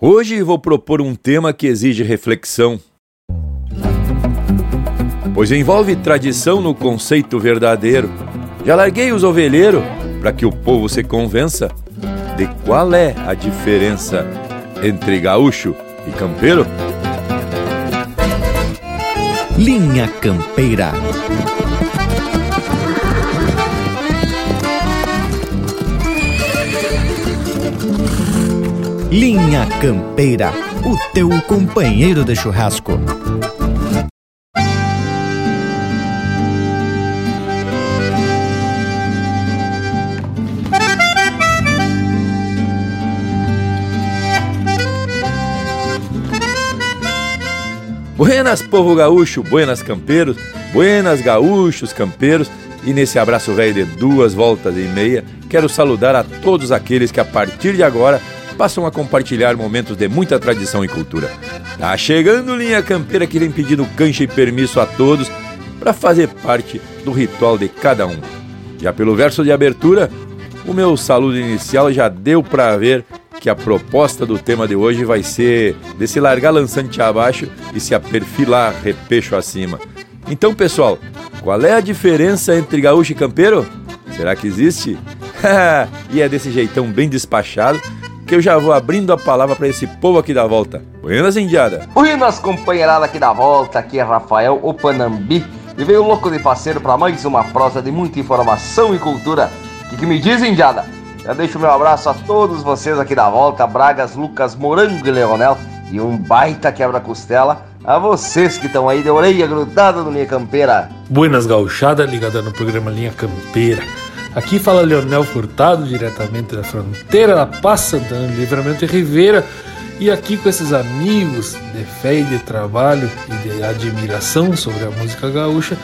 Hoje vou propor um tema que exige reflexão, pois envolve tradição no conceito verdadeiro. Já larguei os ovelheiros para que o povo se convença de qual é a diferença entre gaúcho e campeiro. Linha Campeira. Linha Campeira, o teu companheiro de churrasco. Buenas, povo gaúcho, buenas campeiros, buenas gaúchos campeiros, e nesse abraço velho de duas voltas e meia, quero saludar a todos aqueles que a partir de agora passam a compartilhar momentos de muita tradição e cultura. Tá chegando linha campeira que vem pedindo cancha e permisso a todos para fazer parte do ritual de cada um. Já pelo verso de abertura, o meu saludo inicial já deu para ver que a proposta do tema de hoje vai ser de se largar lançante abaixo e se aperfilar repecho acima. Então, pessoal, qual é a diferença entre gaúcho e campeiro? Será que existe? e é desse jeitão bem despachado que eu já vou abrindo a palavra para esse povo aqui da volta. Buenas, Indiada! Buenas, companheirada aqui da volta, aqui é Rafael Opanambi e veio louco de parceiro para mais uma prosa de muita informação e cultura. O que, que me diz, Indiada? Já deixo meu abraço a todos vocês aqui da volta, Bragas, Lucas, Morango e Leonel, e um baita quebra-costela a vocês que estão aí de orelha grudada no Linha Campeira. Buenas gauchada ligada no programa Linha Campeira. Aqui fala Leonel Furtado, diretamente da fronteira da Passa, dando livramento e Ribeira. E aqui com esses amigos de fé e de trabalho e de admiração sobre a música gaúcha,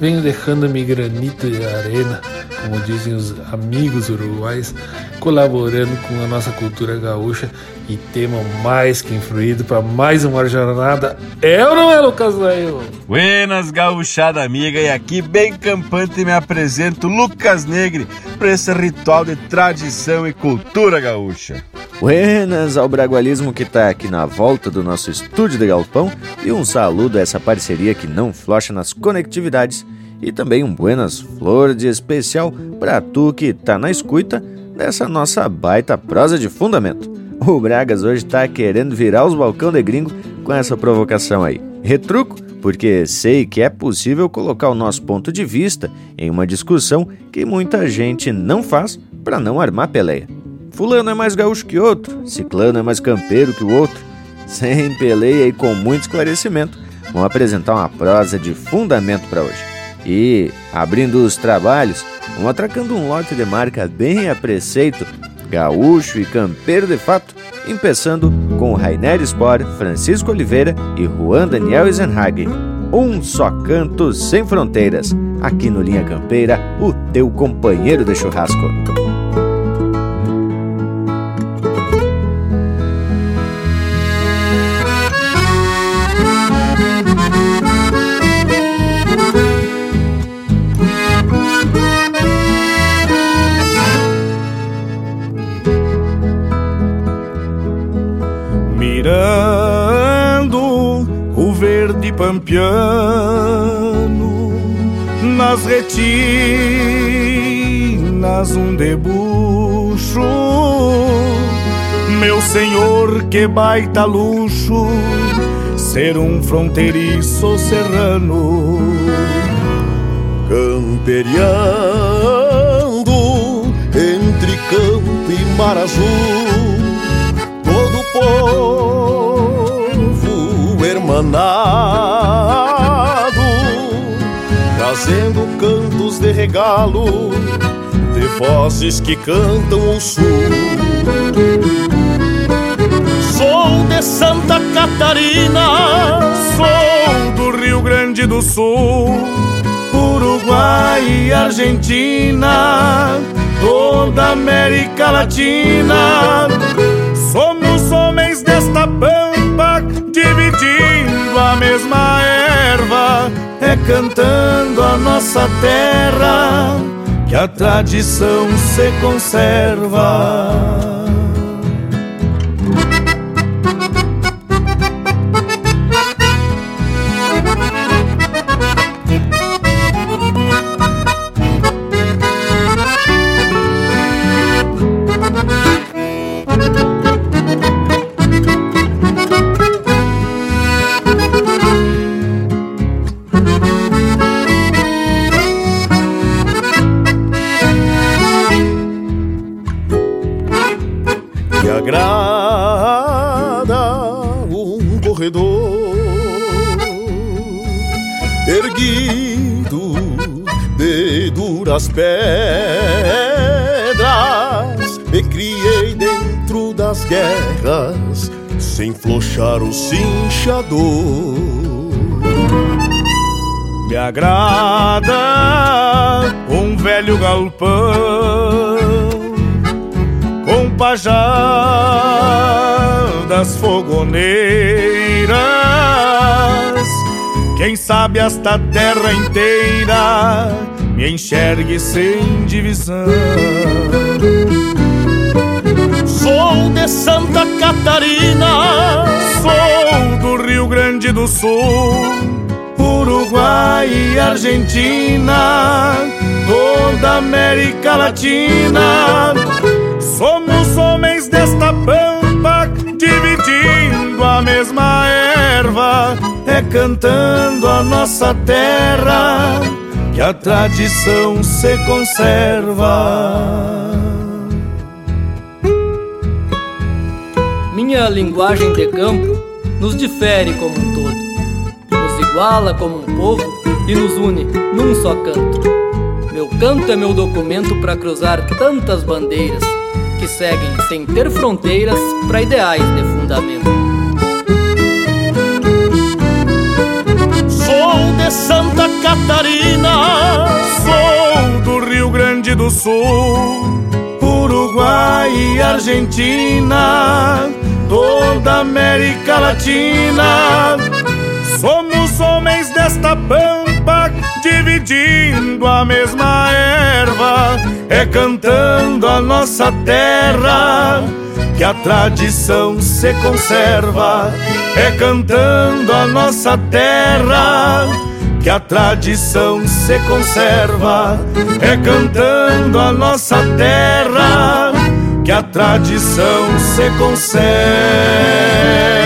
venho deixando-me granito de arena, como dizem os amigos uruguais, colaborando com a nossa cultura gaúcha e tema mais que influído para mais uma jornada. É ou não é, Lucas Neil? Buenas, gauchada amiga, e aqui bem campante me apresento Lucas Negre para esse ritual de tradição e cultura gaúcha. Buenas ao bragualismo que está aqui na volta do nosso estúdio de galpão e um saludo a essa parceria que não flocha nas conectividades e também um buenas flor de especial para tu que tá na escuta dessa nossa baita prosa de fundamento. O Bragas hoje tá querendo virar os balcão de gringo com essa provocação aí. Retruco, porque sei que é possível colocar o nosso ponto de vista em uma discussão que muita gente não faz para não armar peleia. Fulano é mais gaúcho que outro, Ciclano é mais campeiro que o outro. Sem peleia e com muito esclarecimento, vamos apresentar uma prosa de fundamento para hoje. E, abrindo os trabalhos, vamos atracando um lote de marca bem a preceito, gaúcho e campeiro de fato, empeçando com Rainer Spor, Francisco Oliveira e Juan Daniel Eisenhagen. Um só canto sem fronteiras, aqui no Linha Campeira, o teu companheiro de churrasco. Pampiano, nas retinas um debuxo. Meu senhor, que baita luxo, ser um fronteiriço serrano. Camperiando entre campo e mar azul, todo povo hermanado trazendo cantos de regalo, de vozes que cantam o sul. Sou de Santa Catarina, sou do Rio Grande do Sul, Uruguai e Argentina, toda América Latina. Somos homens desta pampa, dividindo a mesma erva é cantando a nossa terra que a tradição se conserva. Agrada um velho galpão com pajadas fogoneiras. Quem sabe esta terra inteira me enxergue sem divisão. Sou de Santa Catarina, sou do Rio Grande do Sul, Uruguai e Argentina, toda América Latina. Somos homens desta pampa, dividindo a mesma erva, é cantando a nossa terra que a tradição se conserva. Minha linguagem de campo nos difere como um iguala como um povo e nos une num só canto. Meu canto é meu documento para cruzar tantas bandeiras que seguem sem ter fronteiras para ideais de fundamento. Sou de Santa Catarina, sou do Rio Grande do Sul, Uruguai e Argentina, toda América Latina. Somos homens desta pampa, dividindo a mesma erva, é cantando a nossa terra que a tradição se conserva, é cantando a nossa terra que a tradição se conserva, é cantando a nossa terra que a tradição se conserva.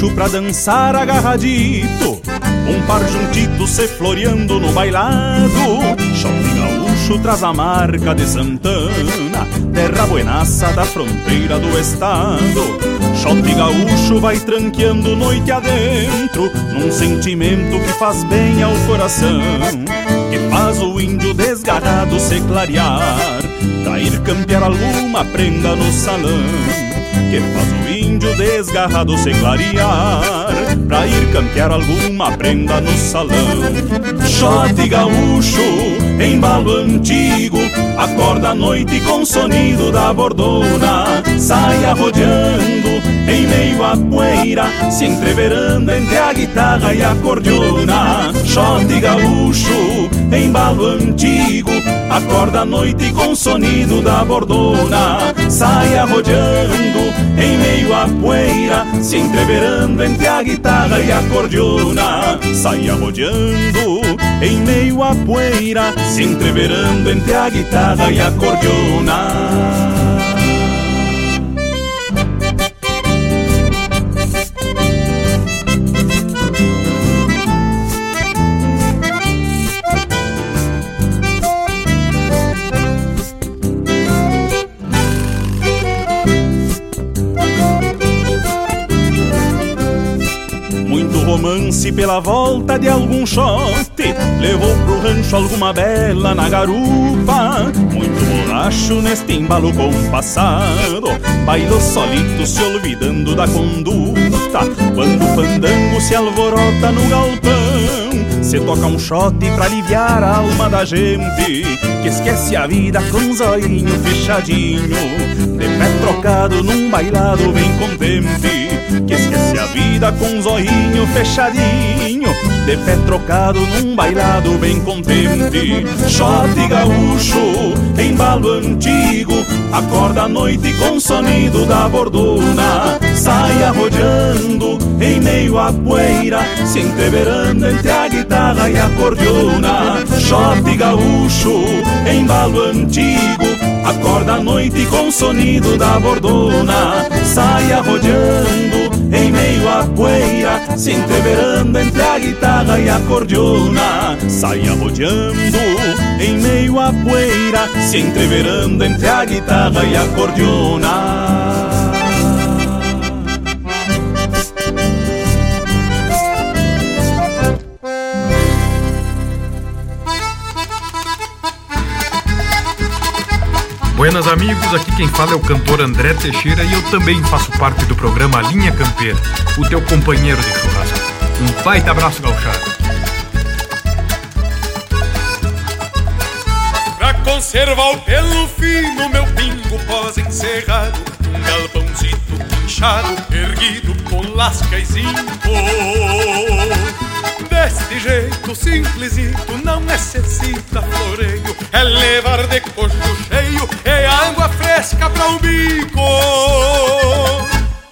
Gaúcho pra dançar agarradito. Um par juntito se floreando no bailado. Shot gaúcho traz a marca de Santana Terra buenaça da fronteira do estado. Shot gaúcho vai tranqueando noite adentro Num sentimento que faz bem ao coração Que faz o índio desgarrado se clarear. Pra ir campear alguma prenda no salão que faz o índio desgarrado se clarear Pra ir campear alguma prenda no salão. Shot gaúcho, embalo antigo Acorda a noite com o sonido da bordona. Sai arrodeando em meio à poeira Se entreverando entre a guitarra e a cordiona. Shot gaúcho, embalo antigo Acorda a noite com o sonido da bordona Sai arrodeando em meio à poeira Se entreverando entre a guitarra e a cordiona Sai arrodeando em meio à poeira Se entreverando entre a guitarra e a cordiona romance pela volta de algum shot Levou pro rancho alguma bela na garupa. Muito borracho neste embalo compassado Bailou solito se olvidando da conduta. Quando o fandango se alvorota no galpão Se toca um shot pra aliviar a alma da gente Que esquece a vida com um zoinho fechadinho. De pé trocado num bailado bem contente Que esquece a vida com um zoinho fechadinho De pé trocado num bailado bem contente. Shot gaúcho, embalo antigo Acorda à noite com sonido da bordona Sai arrodeando em meio à poeira Se entreverando entre a guitarra e a cordiona Shot gaúcho, embalo antigo Acorda à noite com sonido da bordona Sai arrodeando Se entreverando entre a guitarra e a cordiona Sai arrodeando em meio à poeira Se entreverando entre a guitarra e a cordiona Buenas amigos, aqui quem fala é o cantor André Teixeira e eu também faço parte do programa Linha Campeira, o teu companheiro de churrasco. Um baita abraço gauchado. Pra conservar o pelo fino, meu pingo pós-encerrado, um galpãozito inchado, erguido com lasca e zinco. Deste jeito simplesito não necessita floreio. É levar de coxo cheio e água fresca para o bico.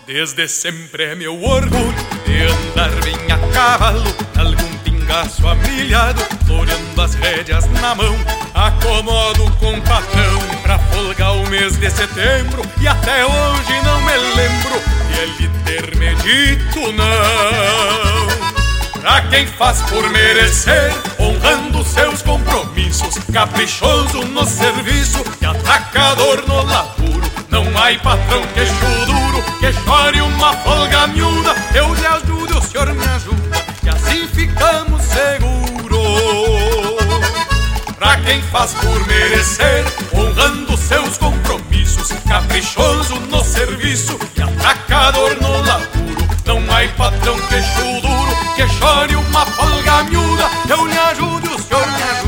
Desde sempre é meu orgulho de andar bem a cavalo Algum pingaço amilhado, floreando as rédeas na mão. Acomodo com patrão pra folgar o mês de setembro E até hoje não me lembro de ele ter me dito não Pra quem faz por merecer, honrando seus compromissos, caprichoso no serviço e atacador no laburo. Não há patrão queixo duro que chore uma folga miúda. Eu lhe ajudo, o senhor me ajuda, e assim ficamos seguros. Pra quem faz por merecer, honrando seus compromissos, caprichoso no serviço e atacador no laburo. Não há patrão queixo duro que chore uma folga miúda. Eu lhe ajudo e o senhor me ajuda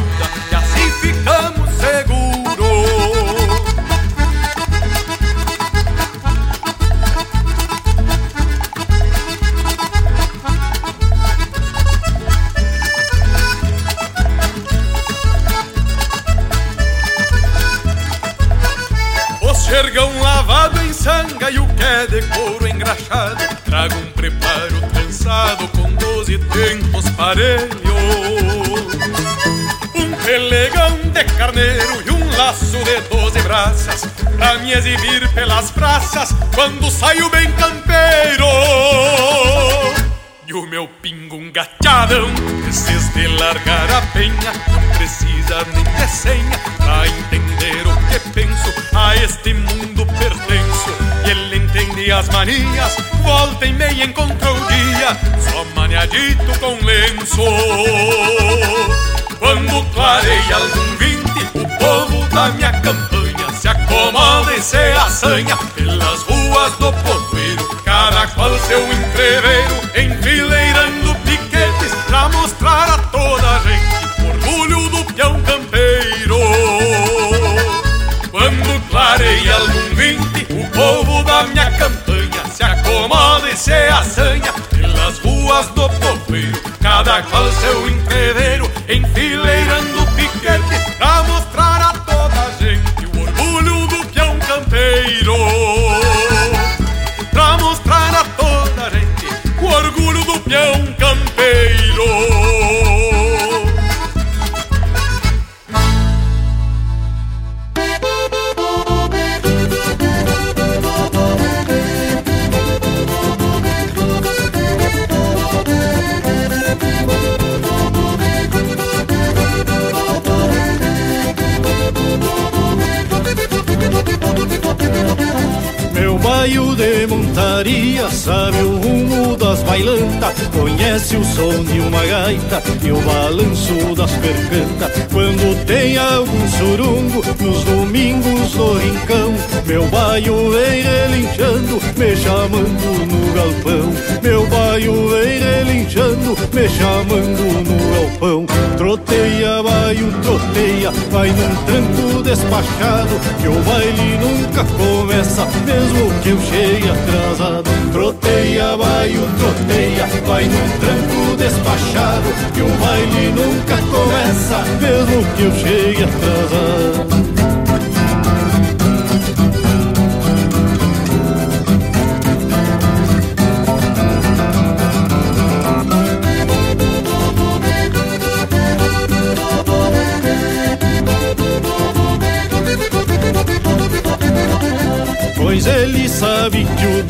de couro engraxado Trago um preparo trançado com doze tempos parelhos Um pelegão de carneiro e um laço de doze braças Pra me exibir pelas praças quando saio bem campeiro. E o meu pingo um Esses de largar a penha Não precisa nem de senha Pra entender o que penso A este mundo pertenço E ele as manias Volta e meia encontrou o dia. Só maniadito com lenço. Quando clareia algum vinte O povo da minha campanha Se acomoda e se assanha Pelas ruas do povoeiro. Cada qual seu entreveiro Enfileirando piquetes Pra mostrar a toda a gente o Orgulho do peão campeiro. Quando clareia algum se assanha Pelas ruas do povoeiro. Cada qual seu entreveiro piquetes o som de uma gaita e o balanço das percantas Quando tem algum surungo nos domingos do rincão Meu baio vem relinchando, me chamando no galpão. Meu baio vem relinchando, me chamando no galpão. Troteia, baio, troteia, vai num tranco despachado Que o baile nunca começa Mesmo que eu chegue atrasado. Troteia, vai o troteia Vai num tranco despachado Que o baile nunca começa Mesmo que eu chegue atrasado Pois ele sabe que o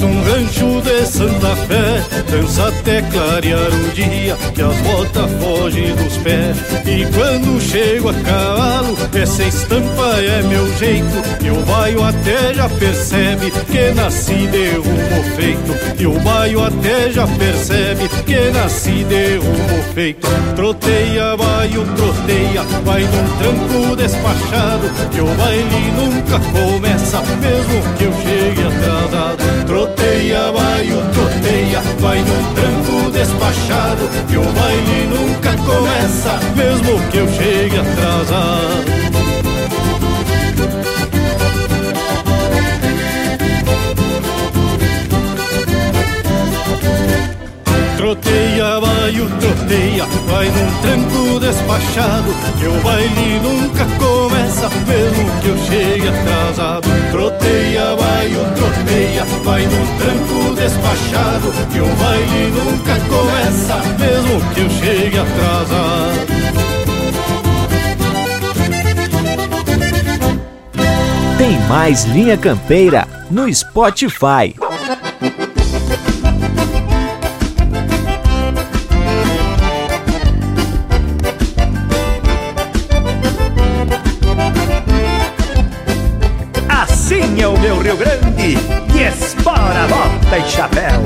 num rancho de Santa Fé. Dança até clarear o dia que as botas fogem dos pés. E quando chego a cavalo, essa estampa é meu jeito. E o baio até já percebe que nasci de rumo feito. E o baio até já percebe que nasci de rumo feito. Troteia, baio, troteia, vai num tranco despachado Que o baile nunca começa mesmo mesmo que eu chegue atrasado. Troteia, vai o troteia, vai num tranco despachado. Que o baile nunca começa, mesmo que eu chegue atrasado. Troteia, vai o troteia, vai num tranco despachado Que o baile nunca começa, mesmo que eu chegue atrasado Troteia, vai o troteia, vai num tranco despachado Que o baile nunca começa, mesmo que eu chegue atrasado Tem mais Linha Campeira no Spotify. Grande e espora, bota e chapéu.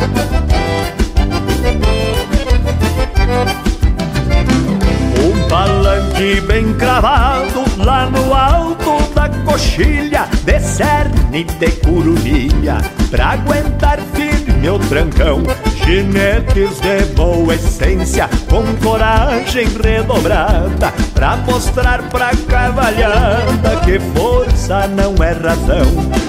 Um palanque bem cravado lá no alto da coxilha de cerne de curumilha pra aguentar firme o trancão. Chinetes de boa essência, com coragem redobrada, pra mostrar pra cavalhada que força não é razão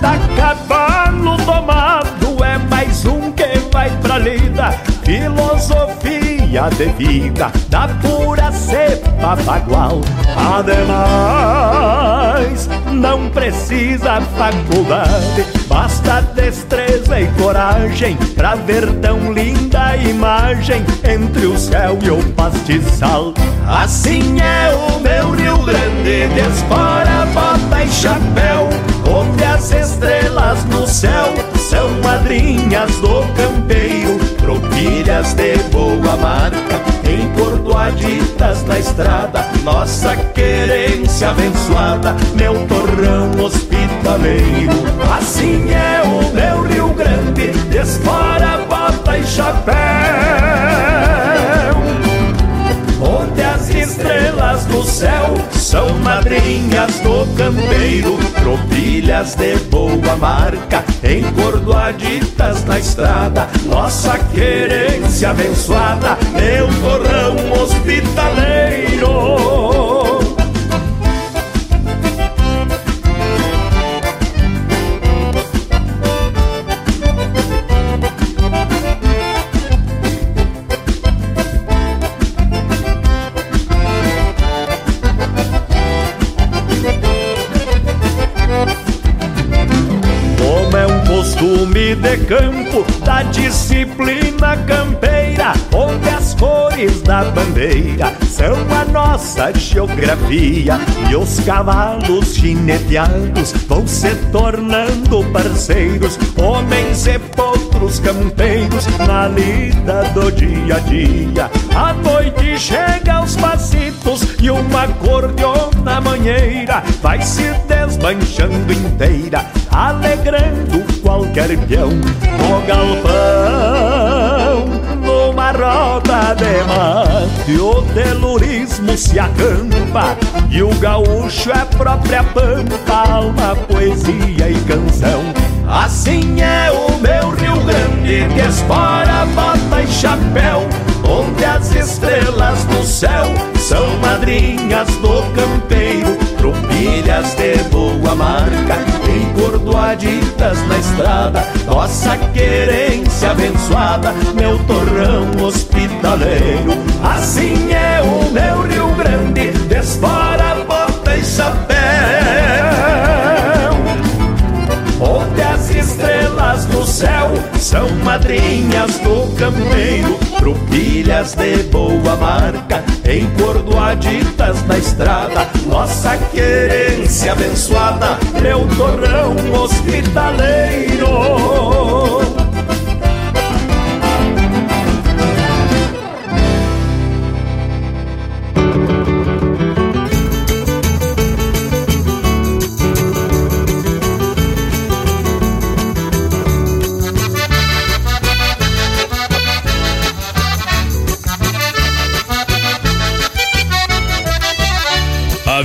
cada cavalo domado é mais um que vai pra lida. Filosofia de vida da pura cepa bagual. Ademais, não precisa faculdade, basta destreza e coragem pra ver tão linda imagem entre o céu e o pastizal. Assim é o meu Rio Grande, de espora, bota e chapéu onde as estrelas no céu são madrinhas do campeiro, tropilhas de boa marca, em cordoaditas na estrada, nossa querência abençoada, meu torrão hospitaleiro. Assim é o meu Rio Grande, desfora, bota e chapéu estrelas no céu são madrinhas do campeiro, tropilhas de boa marca, encordoaditas na estrada, nossa querência abençoada, meu torrão hospitaleiro. De campo, da disciplina campeira, onde as cores da bandeira são a nossa geografia. E os cavalos chineteados vão se tornando parceiros, homens e potros campeiros na lida do dia a dia. A noite chega aos passitos e uma cordiona manheira vai se desmanchando inteira, alegrando qualquer peão no galpão, numa roda de mate, o telurismo se acampa e o gaúcho é própria pampa, alma, poesia e canção. Assim é o meu Rio Grande, que espora, bota e chapéu, onde as estrelas no céu são madrinhas do campeiro, tropilhas de boa marca, encordoaditas na estrada, nossa querência abençoada, meu torrão hospitaleiro. Assim é o meu Rio Grande, desfora, bota e chapéu. Céu são madrinhas do campeiro, tropilhas de boa marca, encordoaditas na estrada, nossa querência abençoada, meu torrão hospitaleiro.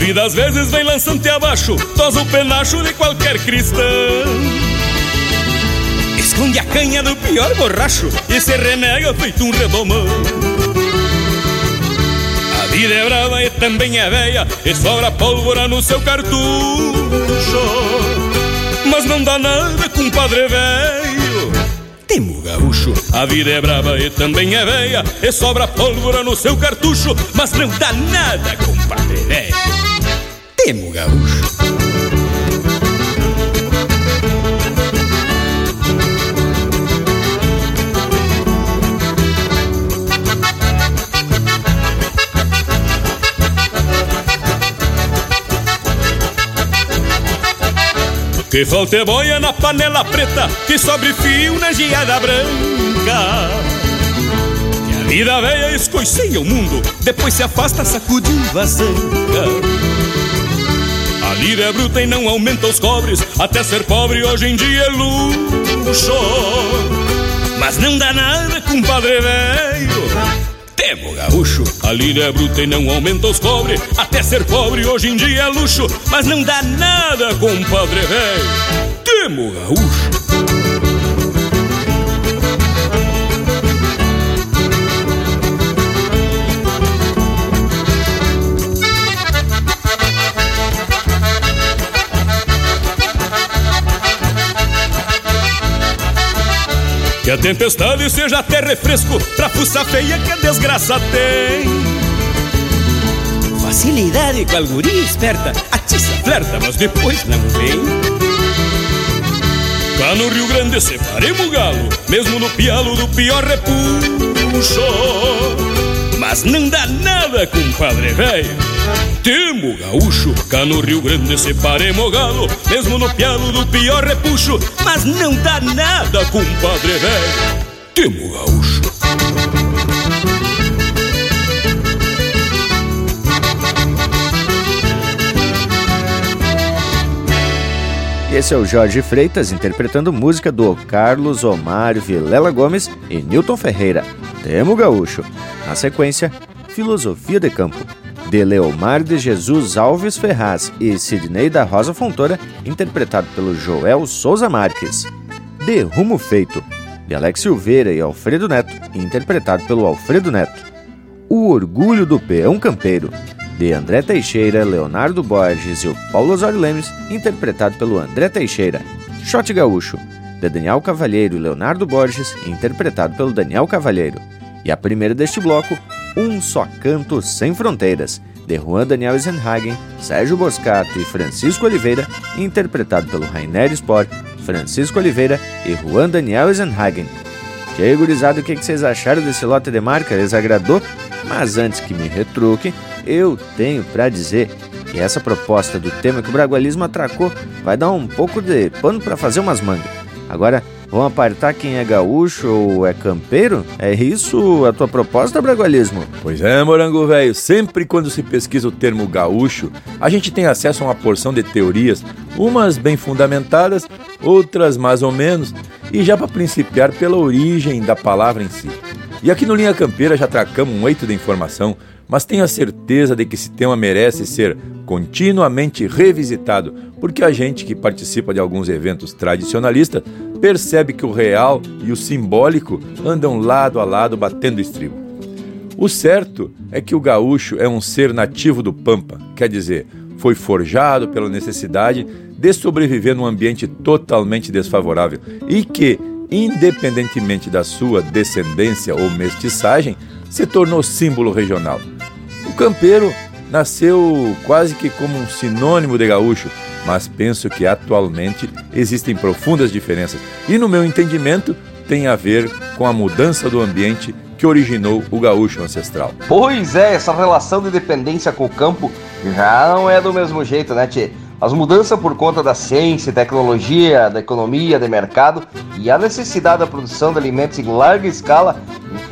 Vida às vezes vem lançante abaixo, tosa o penacho de qualquer cristão. Esconde a canha do pior borracho e se renega feito um redomão. A vida é brava e também é veia, e sobra pólvora no seu cartucho. Mas não dá nada, compadre velho. Temo gaúcho, a vida é brava e também é veia, e sobra pólvora no seu cartucho. Mas não dá nada, compadre velho temo gaúcho. Que falta boia na panela preta, que sobre fio na geada branca. Que a vida velha escoiceia o mundo, depois se afasta sacudindo a zanca. Lira é bruta e não aumenta os cobres, até ser pobre hoje em dia é luxo. Mas não dá nada, compadre velho. Temo gaúcho, a lira é bruta e não aumenta os cobres, até ser pobre hoje em dia é luxo. Mas não dá nada, compadre velho. Temo gaúcho. Tempestade seja até refresco pra fuça feia que a desgraça tem. Facilidade com a guria esperta, atiça, flerta, mas depois não vem. Cá no Rio Grande separemos o galo, mesmo no pialo do pior repuxo. Mas não dá nada, compadre velho. Temo gaúcho, cá no Rio Grande separemos galo, mesmo no pialo do pior repuxo, mas não dá nada, compadre velho. Temo gaúcho. Esse é o Jorge Freitas interpretando música do Carlos Omário Vilela Gomes e Newton Ferreira, Temo Gaúcho. Na sequência, Filosofia de Campo, de Leomar de Jesus Alves Ferraz e Sidney da Rosa Fontoura, interpretado pelo Joel Souza Marques. De Rumo Feito, de Alex Silveira e Alfredo Neto, interpretado pelo Alfredo Neto. O Orgulho do Peão Campeiro, de André Teixeira, Leonardo Borges e o Paulo Osório Lemes, interpretado pelo André Teixeira. Shot Gaúcho, de Daniel Cavalheiro e Leonardo Borges, interpretado pelo Daniel Cavalheiro. E a primeira deste bloco, Um Só Canto Sem Fronteiras, de Juan Daniel Eisenhagen, Sérgio Boscato e Francisco Oliveira, interpretado pelo Rainer Sport, Francisco Oliveira e Juan Daniel Eisenhagen. E aí, gurizada, o que vocês acharam desse lote de marca? Les agradou? Mas antes que me retruque, eu tenho para dizer que essa proposta do tema que o Bragualismo atracou vai dar um pouco de pano para fazer umas mangas. Agora, vão apartar quem é gaúcho ou é campeiro? É isso a tua proposta, Bragualismo? Pois é, morango velho. Sempre quando se pesquisa o termo gaúcho, a gente tem acesso a uma porção de teorias, umas bem fundamentadas, outras mais ou menos, e já para principiar pela origem da palavra em si. E aqui no Linha Campeira já tracamos um eito de informação, mas tenho a certeza de que esse tema merece ser continuamente revisitado, porque a gente que participa de alguns eventos tradicionalistas percebe que o real e o simbólico andam lado a lado batendo estribo. O certo é que o gaúcho é um ser nativo do Pampa, quer dizer, foi forjado pela necessidade de sobreviver num ambiente totalmente desfavorável e que, independentemente da sua descendência ou mestiçagem, se tornou símbolo regional. O campeiro nasceu quase que como um sinônimo de gaúcho, mas penso que atualmente existem profundas diferenças e, no meu entendimento, tem a ver com a mudança do ambiente que originou o gaúcho ancestral. Pois é, essa relação de dependência com o campo já não é do mesmo jeito, né, Tchê? As mudanças por conta da ciência, tecnologia, da economia, do mercado e a necessidade da produção de alimentos em larga escala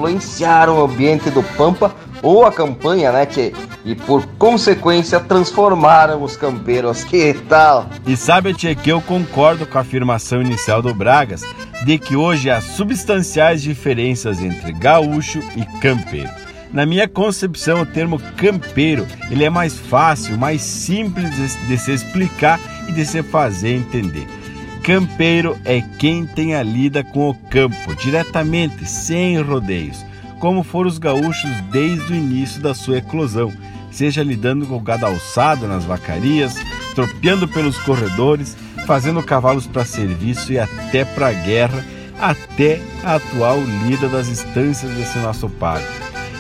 influenciaram o ambiente do Pampa ou a campanha, né, tchê? E por consequência transformaram os campeiros. Que tal? E sabe, Tchê, que eu concordo com a afirmação inicial do Bragas de que hoje há substanciais diferenças entre gaúcho e campeiro. Na minha concepção, o termo campeiro ele é mais fácil, mais simples de se explicar e de se fazer entender. Campeiro é quem tem a lida com o campo diretamente, sem rodeios, como foram os gaúchos desde o início da sua eclosão, seja lidando com o gado alçado nas vacarias, tropeando pelos corredores, fazendo cavalos para serviço e até para guerra, até a atual lida das instâncias desse nosso pago.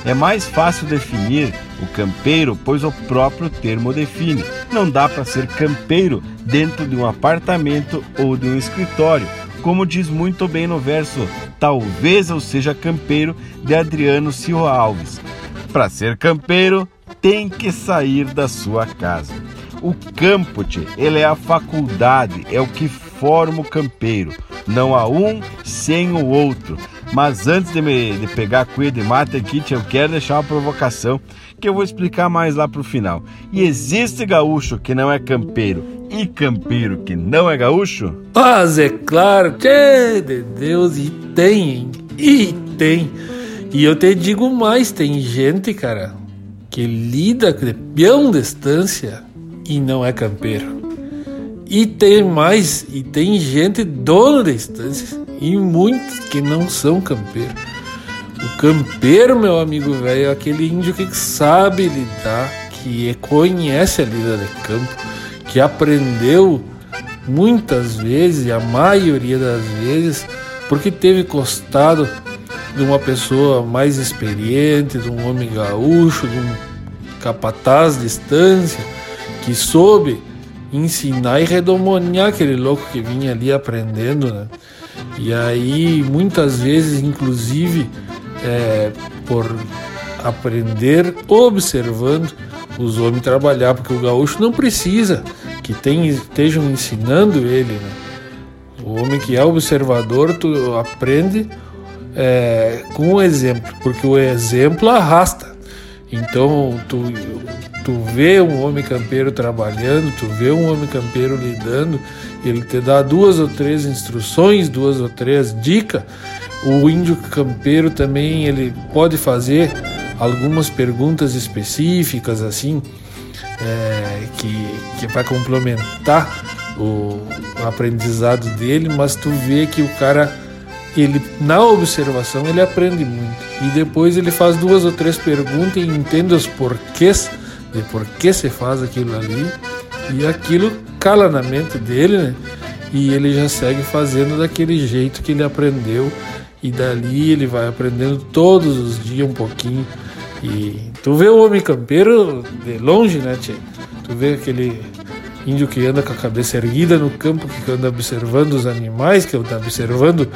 É mais fácil definir o campeiro, pois o próprio termo define. Não dá para ser campeiro dentro de um apartamento ou de um escritório, como diz muito bem no verso Talvez eu seja campeiro de Adriano Silva Alves. Para ser campeiro, tem que sair da sua casa. O campo, ele é a faculdade, é o que forma o campeiro. Não há um sem o outro. Mas antes de, me, de pegar cuia de mata aqui, eu quero deixar uma provocação que eu vou explicar mais lá pro final. E existe gaúcho que não é campeiro e campeiro que não é gaúcho? Mas é claro, tchê de Deus, e tem? E tem. E eu te digo mais, tem gente, cara, que lida de peão distância e não é campeiro. E tem mais, e tem gente dona da estância e muitos que não são campeiros. O campeiro, meu amigo velho, é aquele índio que sabe lidar, que conhece a lida de campo, que aprendeu muitas vezes, a maioria das vezes, porque teve costado de uma pessoa mais experiente, de um homem gaúcho, de um capataz de estância, que soube ensinar e redomoniar aquele louco que vinha ali aprendendo, né? E aí, muitas vezes, inclusive, é, por aprender observando os homens trabalhar, porque o gaúcho não precisa que tem, estejam ensinando ele, né? O homem que é observador, tu aprende é, com o exemplo, porque o exemplo arrasta. Então, tu, tu vê um homem campeiro trabalhando, tu vê um homem campeiro lidando, ele te dá duas ou três instruções, duas ou três dicas. O índio campeiro também ele pode fazer algumas perguntas específicas assim é, que, que vai complementar o, o aprendizado dele, mas tu vê que o cara ele na observação ele aprende muito e depois ele faz duas ou três perguntas e entende os porquês de por que se faz aquilo ali e aquilo cala na mente dele, né? E ele já segue fazendo daquele jeito que ele aprendeu e dali ele vai aprendendo todos os dias um pouquinho. E tu vê o homem campeiro de longe, né, tia? Tu vê aquele índio que anda com a cabeça erguida no campo, que anda observando os animais, que anda observando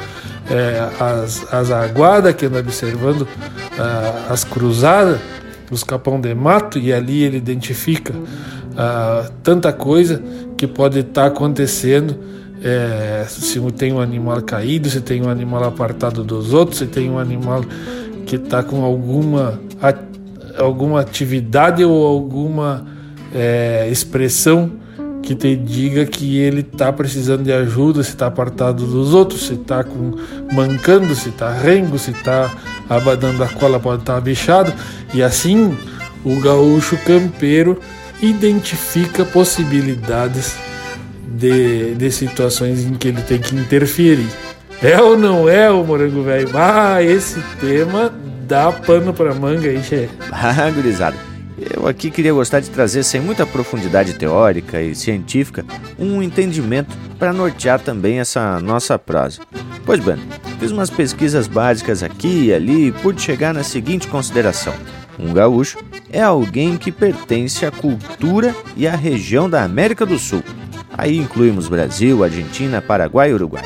é, as, as aguadas, que anda observando uh, as cruzadas os capão de mato e ali ele identifica ah, tanta coisa que pode estar tá acontecendo é, se tem um animal caído, se tem um animal apartado dos outros, se tem um animal que está com alguma, alguma atividade ou alguma é, expressão que te diga que ele está precisando de ajuda, se está apartado dos outros, se está mancando, se está rengo, se está a cola, pode estar bichado. E assim o gaúcho campeiro identifica possibilidades de, de situações em que ele tem que interferir. É ou não é o morango velho? Ah, esse tema dá pano pra manga aí, che. Ah, gurizada. Eu aqui queria gostar de trazer, sem muita profundidade teórica e científica, um entendimento para nortear também essa nossa prosa. Pois bem, fiz umas pesquisas básicas aqui e ali e pude chegar na seguinte consideração: um gaúcho é alguém que pertence à cultura e à região da América do Sul. Aí incluímos Brasil, Argentina, Paraguai e Uruguai.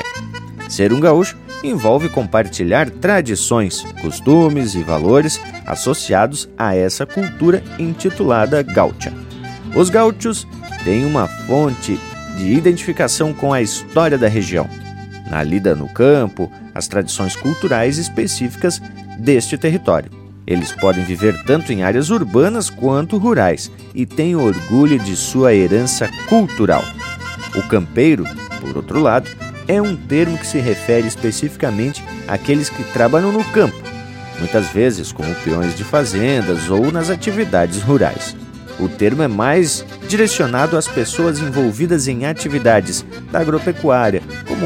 Ser um gaúcho envolve compartilhar tradições, costumes e valores associados a essa cultura intitulada gaúcha. Os gaúchos têm uma fonte de identificação com a história da região, na lida no campo, as tradições culturais específicas deste território. Eles podem viver tanto em áreas urbanas quanto rurais e têm orgulho de sua herança cultural. O campeiro, por outro lado, é um termo que se refere especificamente àqueles que trabalham no campo, muitas vezes como peões de fazendas ou nas atividades rurais. O termo é mais direcionado às pessoas envolvidas em atividades da agropecuária, como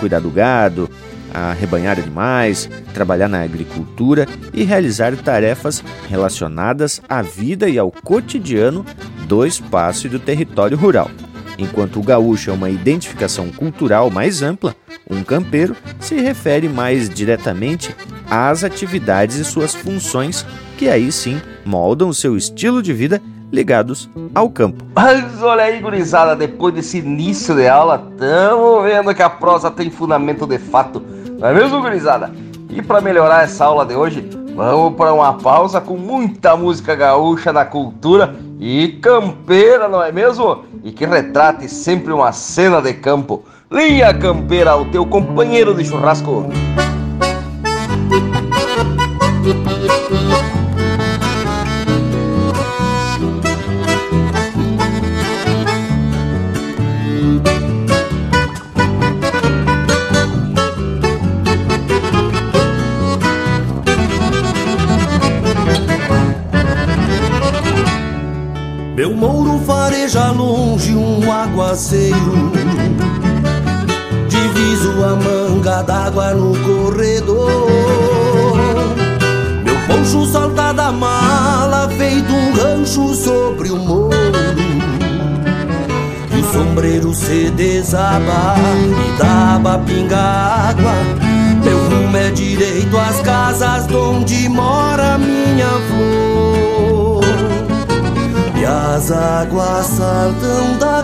cuidar do gado, arrebanhar animais, trabalhar na agricultura e realizar tarefas relacionadas à vida e ao cotidiano do espaço e do território rural. Enquanto o gaúcho é uma identificação cultural mais ampla, um campeiro se refere mais diretamente às atividades e suas funções, que aí sim moldam seu estilo de vida ligados ao campo. Mas olha aí, gurizada, depois desse início de aula, estamos vendo que a prosa tem fundamento de fato, não é mesmo, gurizada? E para melhorar essa aula de hoje, vamos para uma pausa com muita música gaúcha na cultura e campeira, não é mesmo? E que retrate sempre uma cena de campo. Linha Campeira, o teu companheiro de churrasco. Aguaceiro. Diviso a manga d'água no corredor. Meu poncho salta da mala feito um rancho sobre o morro E o sombreiro se desaba e dá pinga água. Meu rumo é direito às casas onde mora minha flor. E as águas saltam da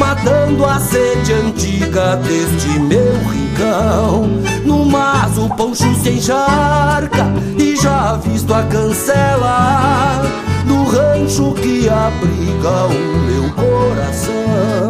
matando a sede antiga deste meu rincão. No mas o poncho se encharca e já visto a cancela do rancho que abriga o meu coração.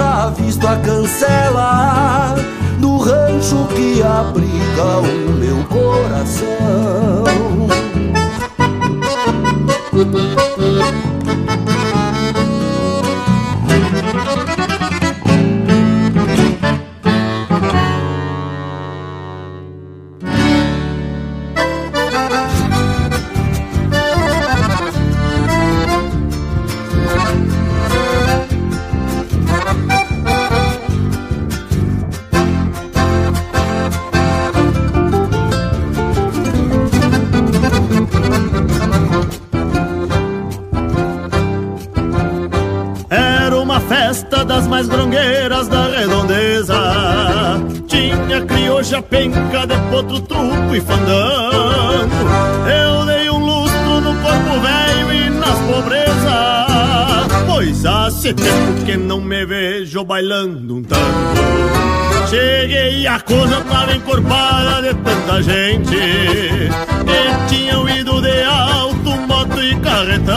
já visto a cancela do rancho que abriga o meu coração. Potro, truco e fandango. Eu dei um lustro no corpo velho e nas pobrezas. Pois há tempo que não me vejo bailando um tango. Cheguei e a coisa tava encorpada de tanta gente Que tinham ido de alto, moto e carretão.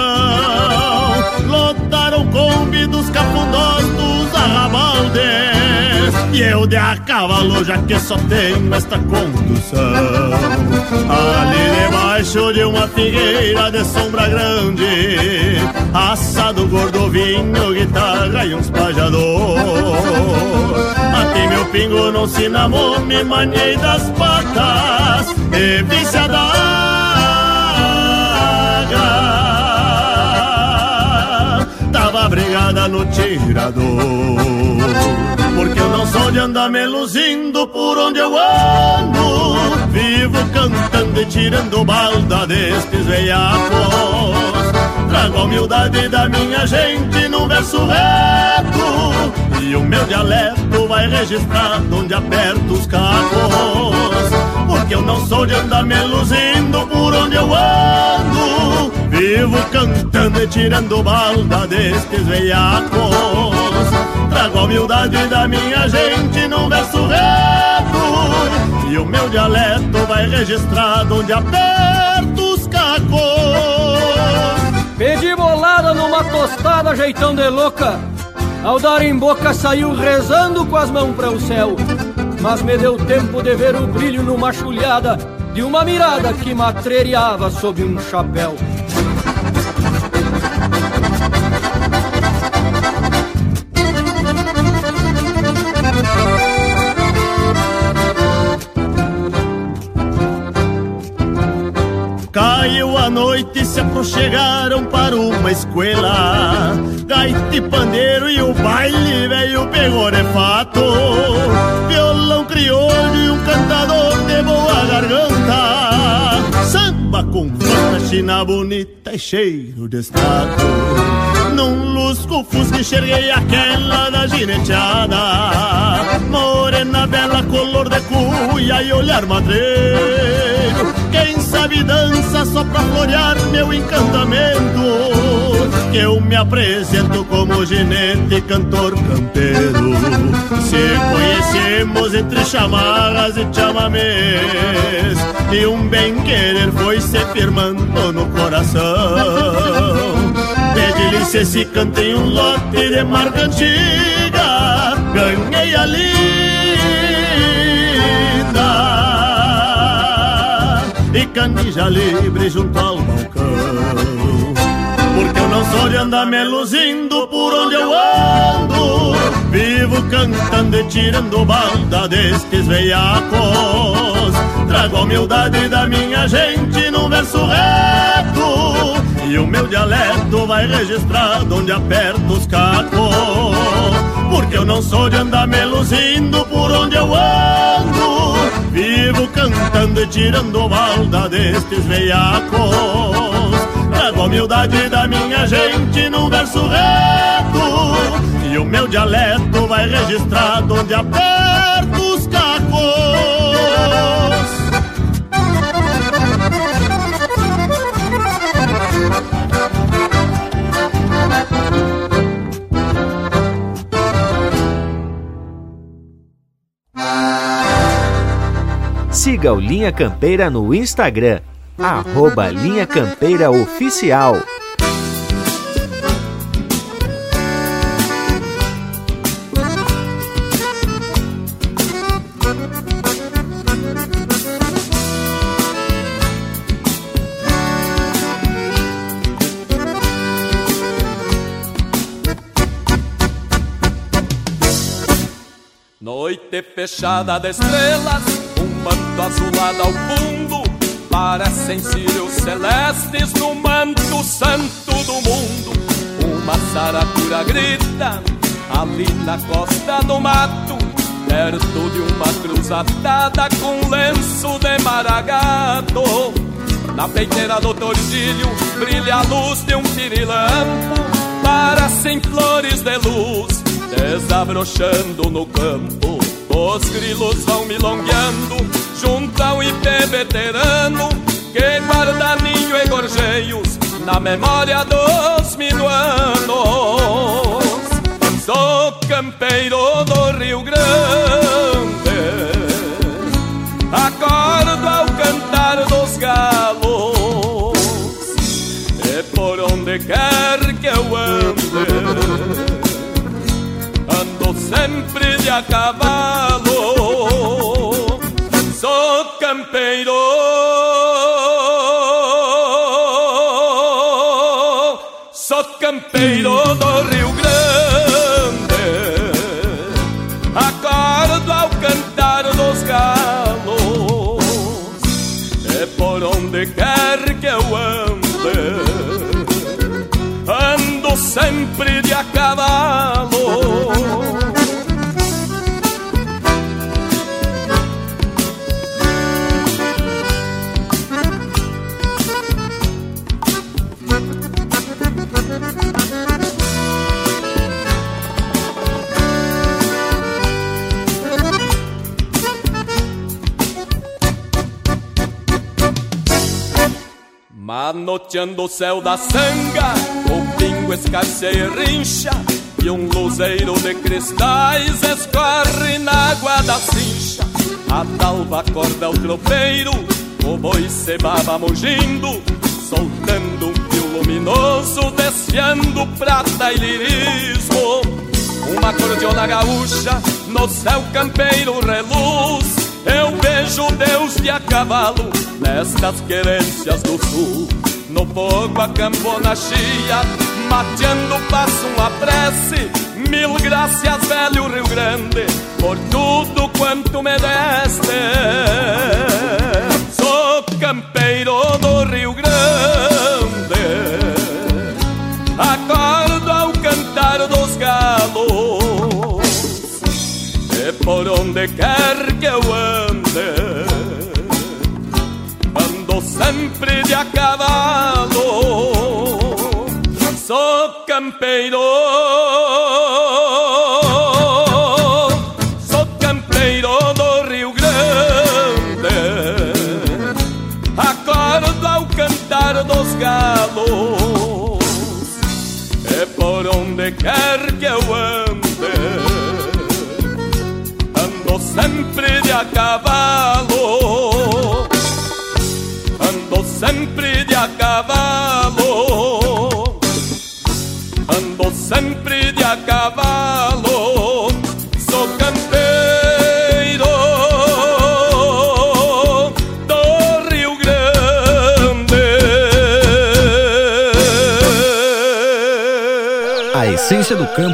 Lotaram Kombi dos cafundós dos arrabaldes E eu de a cavalo já que só tenho esta condução. Ali debaixo de uma figueira de sombra grande Assado gordo, vinho, guitarra e uns pajador. Aqui meu pingo não se namou, me manhei das patas E viciada tava brigada no tirador. Porque eu não sou de andar me luzindo por onde eu ando. Vivo cantando e tirando balda destes veiacos. Trago a humildade da minha gente num verso reto. E o meu dialeto vai registrado onde aperto os cacos. Porque eu não sou de andar me luzindo por onde eu ando. Vivo cantando e tirando balda destes veiacos Trago a humildade da minha gente num verso reto. E o meu dialeto vai registrado onde aperto os cacos. Pedi bolada numa tostada jeitão de louca. Ao dar em boca saiu rezando com as mãos para o céu. Mas me deu tempo de ver o brilho numa chulhada De uma mirada que matreiriava sob um chapéu A noite se aproxegaram para uma escola Gaita e pandeiro e o baile veio pegou de fato. Violão crioulo e um cantador de boa garganta. Samba com fanta, china bonita e cheiro de estado Num lusco fusca enxerguei aquela da gineteada. Morena bela, color de cuia e olhar madreiro Quem sabe dança só pra florear meu encantamento. Que eu me apresento como ginete cantor campeiro. Se conhecemos entre chamarras e chamamês E um bem querer foi se firmando no coração. Pede licença cantei um lote de marca antiga Ganhei a E canija livre junto ao balcão. Porque eu não sou de andar me luzindo por onde eu ando. Vivo cantando e tirando balda destes veiacos Trago a humildade da minha gente num verso reto. E o meu dialeto vai registrado onde aperto os cacos. Porque eu não sou de andar me luzindo por onde eu ando Vivo cantando e tirando balda destes veiacos. Trago a humildade da minha gente num verso reto E o meu dialeto vai registrado onde aperto os cacos siga o Linha Campeira no Instagram, arroba Linha Campeira Oficial. Noite fechada de estrelas, manto azulado ao fundo, parecem círios celestes no manto santo do mundo. Uma saratura grita ali na costa do mato, perto de uma cruz atada com lenço de maragato. Na peiteira do tordilho brilha a luz de um pirilampo, parecem flores de luz desabrochando no campo. Os grilos vão milongueando junto ao IP veterano que guarda ninho e gorjeios na memória dos minuanos. Sou campeiro do Rio Grande, acordo ao cantar dos galos, e por onde quer que eu ande sempre de a cavalo. Sou campeiro. Sou campeiro do Rio Grande. Acordo ao cantar dos galos. É por onde quer que eu ande. Ando sempre de a cavalo. Manoteando o céu da sanga, o pingo escarceia e rincha, e um luzeiro de cristais escorre na água da cincha. A talva acorda o tropeiro, o boi se baba mugindo, soltando um fio luminoso, desfiando prata e lirismo. Uma cordiona gaúcha no céu campeiro reluz. Eu vejo Deus de a cavalo nestas querências do sul. No fogo a campona chia, mateando passo uma prece. Mil graças, velho Rio Grande, por tudo quanto me deste. Sou campeiro do Rio Grande, E por onde quer que eu ande, ando sempre de a cavalo. Sou campeiro,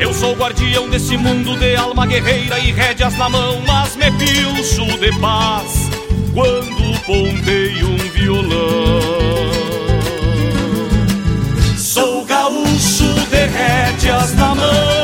Eu sou guardião desse mundo de alma guerreira e rédeas na mão, mas me pilcho de paz quando ponteio um violão. Sou gaúcho de rédeas na mão,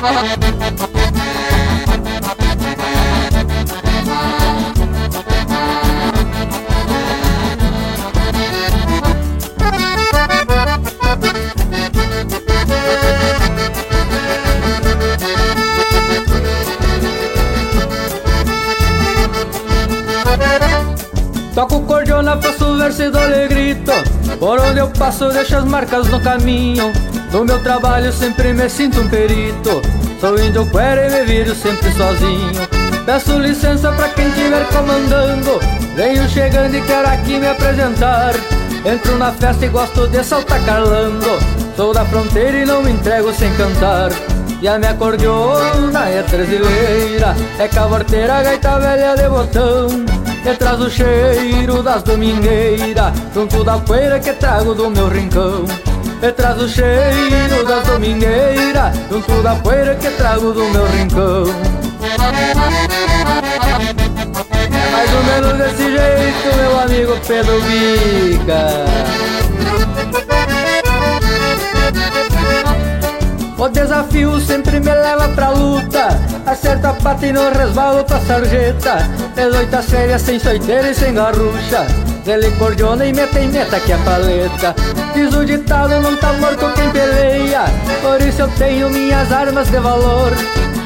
Toco faço verso e dou-lhe grito Por onde eu passo deixo as marcas no caminho. No meu trabalho sempre me sinto um perito Sou índio quero e me viro sempre sozinho. Peço licença pra quem estiver comandando Venho chegando e quero aqui me apresentar. Entro na festa e gosto de saltar carlando Sou da fronteira e não me entrego sem cantar. E a minha cordiona é brasileira É cavorteira, gaita velha de botão E traz o cheiro das domingueiras Junto da poeira que trago do meu rincão. E traz o cheiro das domingueiras Junto da poeira que trago do meu rincão. É mais ou menos desse jeito, meu amigo Pedro Bica O desafio sempre me leva pra luta. Acerta a pata e não resbalo pra sarjeta Dezoita séria, sem soiteira e sem garrucha. Dele cordiona e meta e meta que é paleta. Diz o ditado, não tá morto quem peleia. Por isso eu tenho minhas armas de valor.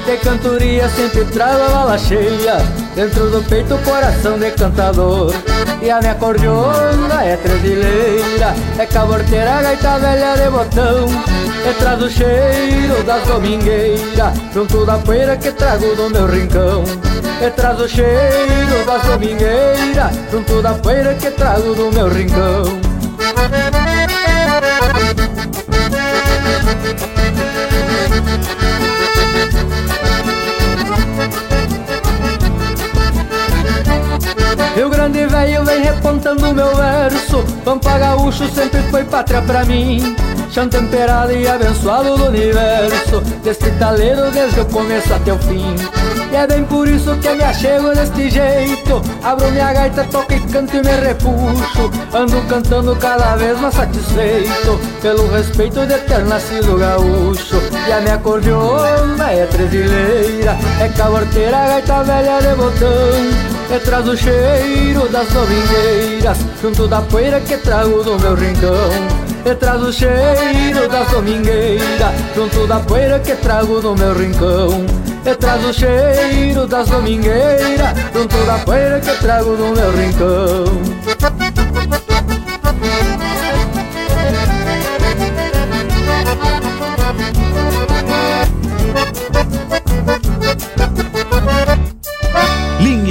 De cantoria sempre trago a bala cheia. Dentro do peito coração de cantador. E a minha cordiona é tresileira É caborteira, gaita velha de botão e traz o cheiro das domingueiras Junto da poeira que trago do meu rincão. E traz o cheiro das domingueiras Junto da poeira que trago do meu rincão Rio Grande velho vem repontando meu verso. Pampa gaúcho sempre foi pátria pra mim. Chão temperado e abençoado do universo. Deste taleiro desde o começo até o fim. E é bem por isso que me achego deste jeito. Abro minha gaita, toco e canto e me repuxo. Ando cantando cada vez mais satisfeito. Pelo respeito de ter nascido gaúcho. E a minha acordeona é tresileira É caborteira, gaita velha de botão e traz o cheiro das domingueiras Junto da poeira que trago do meu rincão. E traz o cheiro das domingueiras Junto da poeira que trago do meu rincão. E traz o cheiro das domingueiras Junto da poeira que trago do meu rincão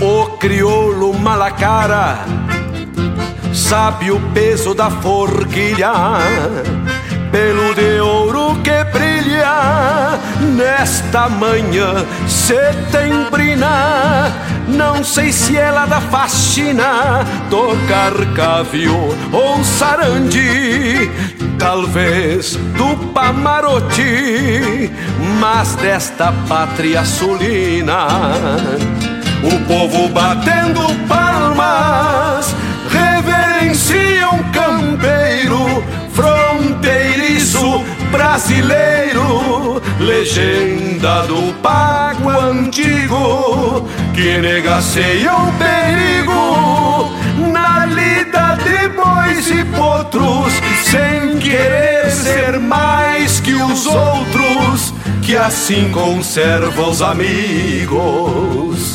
o crioulo malacara sabe o peso da forquilha, pelo de ouro que brilha nesta manhã setembrina. Não sei se ela da faxina, tocar cavio ou sarandi, talvez do Pamarote, mas desta pátria sulina o povo batendo palmas reverencia um campeiro fronteiriço brasileiro, legenda do pago antigo que negaceia o perigo lida de bois e potros, sem querer ser mais que os outros, que assim conserva os amigos.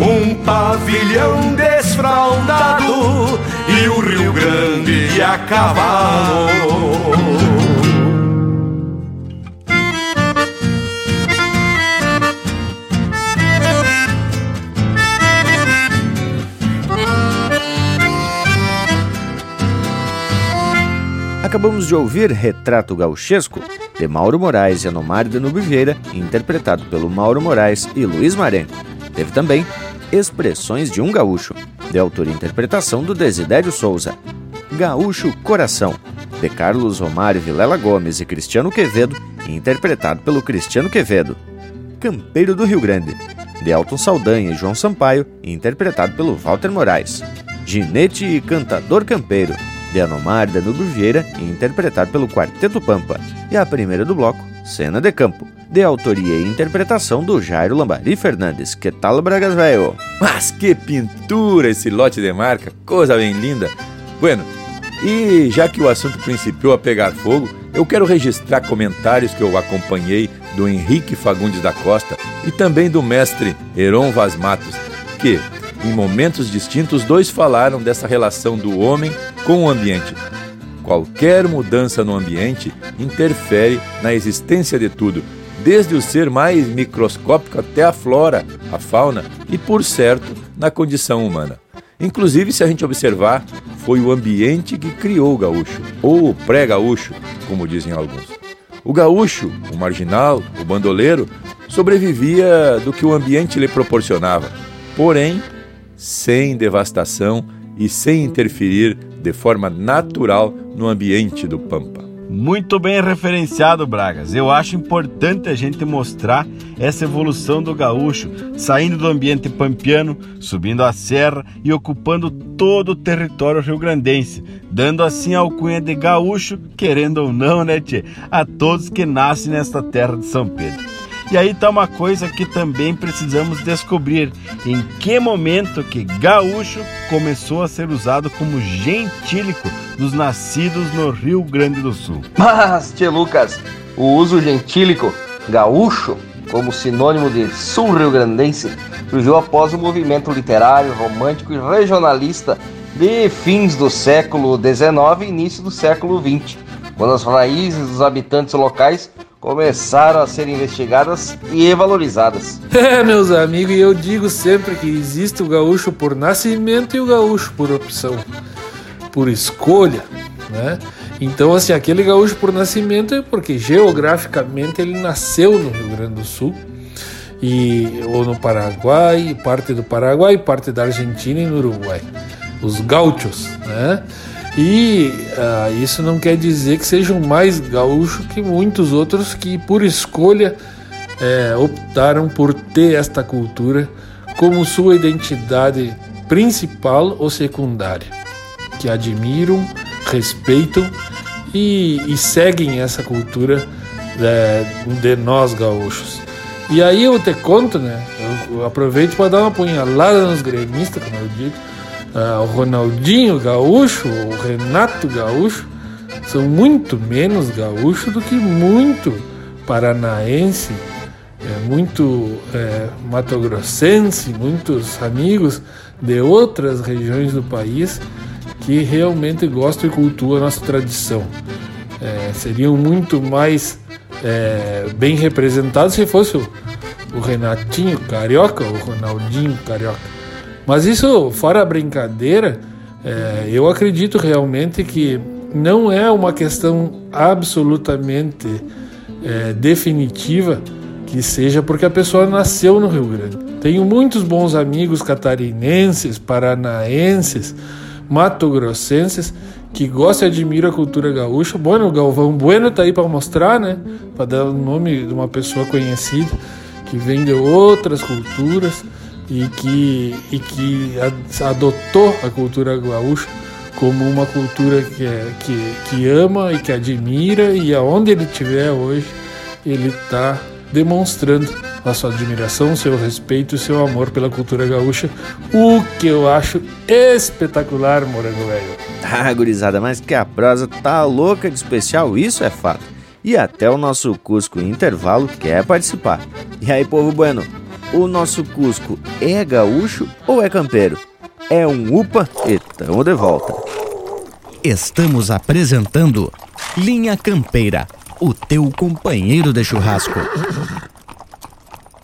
um pavilhão desfraldado e o Rio Grande a cavalo. Acabamos de ouvir Retrato Gauchesco, de Mauro Moraes e Anomar de Nubiveira, interpretado pelo Mauro Moraes e Luiz Marenco. Teve também Expressões de um Gaúcho, de autoria e interpretação do Desidério Souza. Gaúcho Coração, de Carlos Romário Vilela Gomes e Cristiano Quevedo, interpretado pelo Cristiano Quevedo. Campeiro do Rio Grande, de Alton Saldanha e João Sampaio, interpretado pelo Walter Moraes. Ginete e Cantador Campeiro, de Anomar Danilo Vieira, interpretado pelo Quarteto Pampa. E a primeira do bloco, Cena de Campo, de autoria e interpretação do Jairo Lambari Fernandes. Que tal, Bragas Velho? Mas que pintura esse lote de marca, coisa bem linda. Bueno, e já que o assunto principiou a pegar fogo, eu quero registrar comentários que eu acompanhei do Henrique Fagundes da Costa e também do mestre Heron Vaz Matos, que, em momentos distintos, dois falaram dessa relação do homem com o ambiente. Qualquer mudança no ambiente interfere na existência de tudo, desde o ser mais microscópico até a flora, a fauna e, por certo, na condição humana. Inclusive, se a gente observar, foi o ambiente que criou o gaúcho, ou o pré-gaúcho, como dizem alguns. O gaúcho, o marginal, o bandoleiro, sobrevivia do que o ambiente lhe proporcionava, porém, sem devastação e sem interferir de forma natural no ambiente do Pampa. Muito bem referenciado, Bragas. Eu acho importante a gente mostrar essa evolução do gaúcho, saindo do ambiente pampiano, subindo a serra e ocupando todo o território rio-grandense, dando assim a alcunha de gaúcho, querendo ou não, né, tchê, a todos que nascem nesta terra de São Pedro. E aí tá uma coisa que também precisamos descobrir: em que momento que gaúcho começou a ser usado como gentílico dos nascidos no Rio Grande do Sul. Mas, tio Lucas, o uso gentílico gaúcho como sinônimo de sul-rio-grandense surgiu após o movimento literário, romântico e regionalista de fins do século XIX e início do século XX, quando as raízes dos habitantes locais começaram a ser investigadas e valorizadas. É, meus amigos, e eu digo sempre que existe o gaúcho por nascimento e o gaúcho por opção, por escolha, né? Então, assim, aquele gaúcho por nascimento é porque geograficamente ele nasceu no Rio Grande do Sul, e, ou no Paraguai, parte do Paraguai, parte da Argentina e no Uruguai. Os gauchos, né? E uh, isso não quer dizer que sejam mais gaúchos que muitos outros que, por escolha, é, optaram por ter esta cultura como sua identidade principal ou secundária, que admiram, respeitam e, e seguem essa cultura é, de nós gaúchos. E aí eu te conto, né? Eu aproveito para dar uma punhalada nos gremistas, como eu digo uh, o Ronaldinho Gaúcho, o Renato Gaúcho, são muito menos gaúcho do que muito paranaense, é, muito é, matogrossense, muitos amigos de outras regiões do país que realmente gostam e cultuam a nossa tradição. É, seriam muito mais é, bem representados se fosse o, o Renatinho Carioca, o Ronaldinho Carioca. Mas isso, fora a brincadeira, é, eu acredito realmente que não é uma questão absolutamente é, definitiva que seja porque a pessoa nasceu no Rio Grande. Tenho muitos bons amigos catarinenses, paranaenses, matogrossenses que gostam e admiram a cultura gaúcha. Bueno, o Galvão Bueno tá aí para mostrar, né? Para dar o nome de uma pessoa conhecida que vem de outras culturas e que, e que adotou a cultura gaúcha como uma cultura que, é, que, que ama e que admira, e aonde ele estiver hoje, ele está demonstrando a sua admiração, seu respeito e seu amor pela cultura gaúcha, o que eu acho espetacular, Morango Velho. Ah, gurizada, mas que a prosa tá louca de especial, isso é fato. E até o nosso Cusco Intervalo quer participar. E aí, povo bueno, o nosso Cusco é gaúcho ou é campeiro? É um UPA e tamo de volta. Estamos apresentando Linha Campeira, o teu companheiro de churrasco.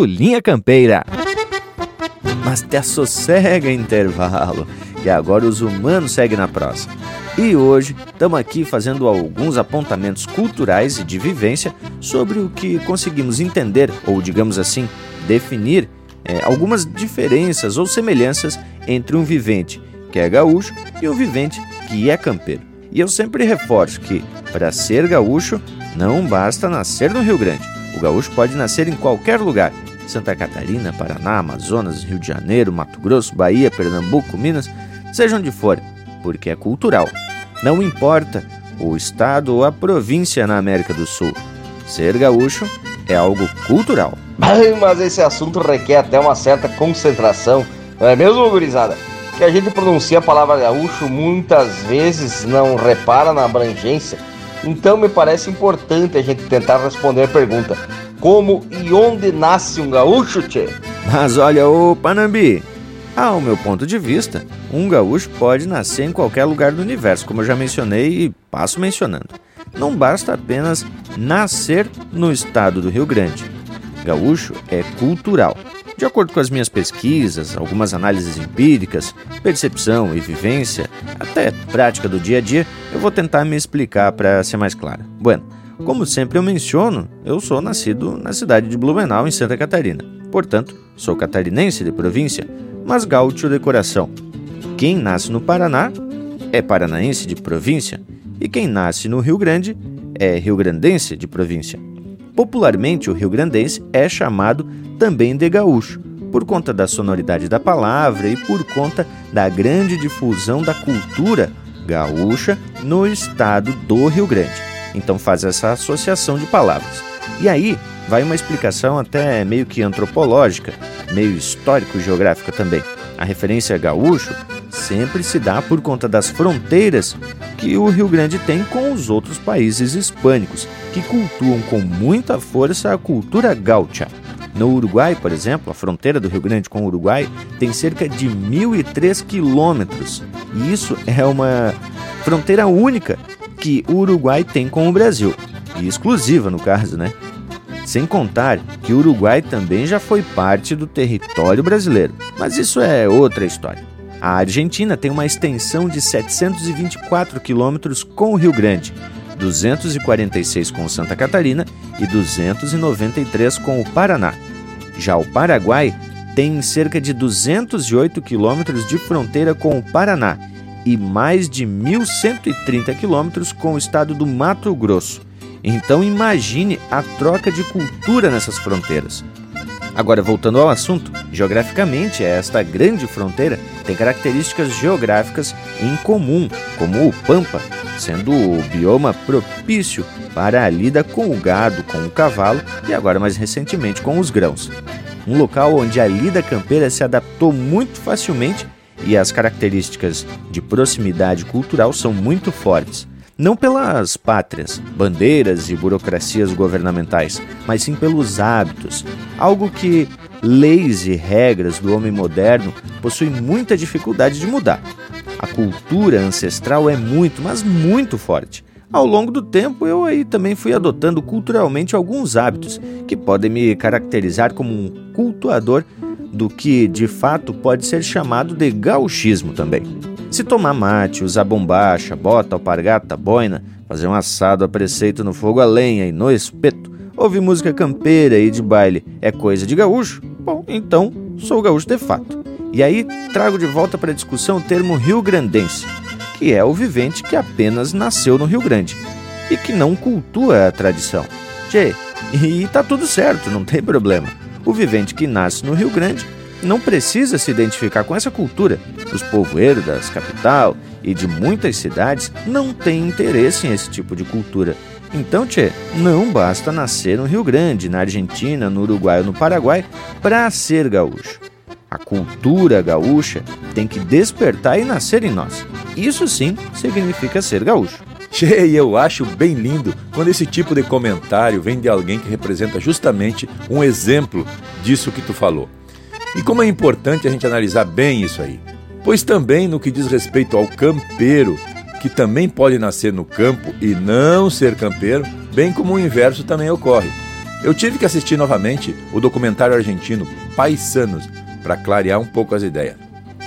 do Linha Campeira. Mas te assossega intervalo, e agora os humanos seguem na prosa. E hoje estamos aqui fazendo alguns apontamentos culturais e de vivência sobre o que conseguimos entender, ou digamos assim, definir é, algumas diferenças ou semelhanças entre um vivente que é gaúcho e um vivente que é campeiro. E eu sempre reforço que, para ser gaúcho, não basta nascer no Rio Grande. O gaúcho pode nascer em qualquer lugar, Santa Catarina, Paraná, Amazonas, Rio de Janeiro, Mato Grosso, Bahia, Pernambuco, Minas, seja onde for, porque é cultural. Não importa o estado ou a província na América do Sul. Ser gaúcho é algo cultural. Mas esse assunto requer até uma certa concentração, não é mesmo, gurizada? Que a gente pronuncia a palavra gaúcho muitas vezes não repara na abrangência. Então me parece importante a gente tentar responder a pergunta: como e onde nasce um gaúcho, tchê? Mas olha, ô Panambi, ao meu ponto de vista, um gaúcho pode nascer em qualquer lugar do universo, como eu já mencionei e passo mencionando. Não basta apenas nascer no estado do Rio Grande. Gaúcho é cultural. De acordo com as minhas pesquisas, algumas análises empíricas, percepção e vivência, até prática do dia a dia, eu vou tentar me explicar para ser mais claro. Bueno, como sempre eu menciono, eu sou nascido na cidade de Blumenau, em Santa Catarina. Portanto, sou catarinense de província, mas gaúcho de coração. Quem nasce no Paraná é paranaense de província, e quem nasce no Rio Grande é rio-grandense de província. Popularmente, o rio-grandense é chamado também de gaúcho, por conta da sonoridade da palavra e por conta da grande difusão da cultura gaúcha no estado do Rio Grande. Então faz essa associação de palavras. E aí vai uma explicação até meio que antropológica, meio histórico-geográfica também. A referência gaúcho sempre se dá por conta das fronteiras que o Rio Grande tem com os outros países hispânicos, que cultuam com muita força a cultura gaúcha. No Uruguai, por exemplo, a fronteira do Rio Grande com o Uruguai tem cerca de 1.003 quilômetros. E isso é uma fronteira única que o Uruguai tem com o Brasil, e exclusiva no caso, né? Sem contar que o Uruguai também já foi parte do território brasileiro, mas isso é outra história. A Argentina tem uma extensão de 724 quilômetros com o Rio Grande, 246 com Santa Catarina e 293 com o Paraná. Já o Paraguai tem cerca de 208 quilômetros de fronteira com o Paraná e mais de 1.130 quilômetros com o estado do Mato Grosso. Então imagine a troca de cultura nessas fronteiras. Agora, voltando ao assunto, geograficamente, esta grande fronteira tem características geográficas em comum, como o Pampa, sendo o bioma propício para a lida com o gado, com o cavalo e agora mais recentemente com os grãos. Um local onde a lida campeira se adaptou muito facilmente e as características de proximidade cultural são muito fortes. Não pelas pátrias, bandeiras e burocracias governamentais, mas sim pelos hábitos, algo que leis e regras do homem moderno possuem muita dificuldade de mudar. A cultura ancestral é muito, mas muito forte. Ao longo do tempo, eu aí também fui adotando culturalmente alguns hábitos que podem me caracterizar como um cultuador do que de fato pode ser chamado de gauchismo também. Se tomar mate, usar bombacha, bota, alpargata, boina, fazer um assado a preceito no fogo a lenha e no espeto, ouvir música campeira e de baile é coisa de gaúcho, bom, então sou gaúcho de fato. E aí trago de volta para a discussão o termo rio-grandense, que é o vivente que apenas nasceu no Rio Grande e que não cultua a tradição. Tchê, e tá tudo certo, não tem problema. O vivente que nasce no Rio Grande não precisa se identificar com essa cultura. Os povoeiros das capital e de muitas cidades não têm interesse em esse tipo de cultura. Então, tchê, não basta nascer no Rio Grande, na Argentina, no Uruguai ou no Paraguai para ser gaúcho. A cultura gaúcha tem que despertar e nascer em nós. Isso sim significa ser gaúcho. Che, eu acho bem lindo quando esse tipo de comentário vem de alguém que representa justamente um exemplo disso que tu falou. E como é importante a gente analisar bem isso aí. Pois também no que diz respeito ao campeiro, que também pode nascer no campo e não ser campeiro, bem como o inverso também ocorre. Eu tive que assistir novamente o documentário argentino Paisanos para clarear um pouco as ideias.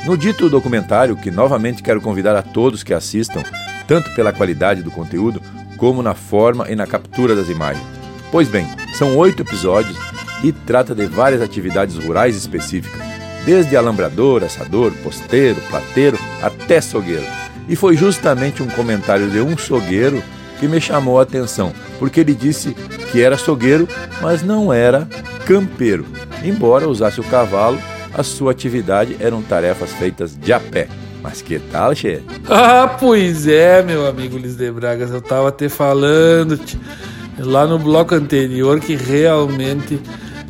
No dito documentário, que novamente quero convidar a todos que assistam, tanto pela qualidade do conteúdo, como na forma e na captura das imagens. Pois bem, são oito episódios e trata de várias atividades rurais específicas, desde alambrador, assador, posteiro, plateiro até sogueiro. E foi justamente um comentário de um sogueiro que me chamou a atenção, porque ele disse que era sogueiro, mas não era campeiro. Embora usasse o cavalo, a sua atividade eram tarefas feitas de a pé. Mas que tal, Che? Ah, pois é, meu amigo Liz de Bragas, eu tava te falando lá no bloco anterior que realmente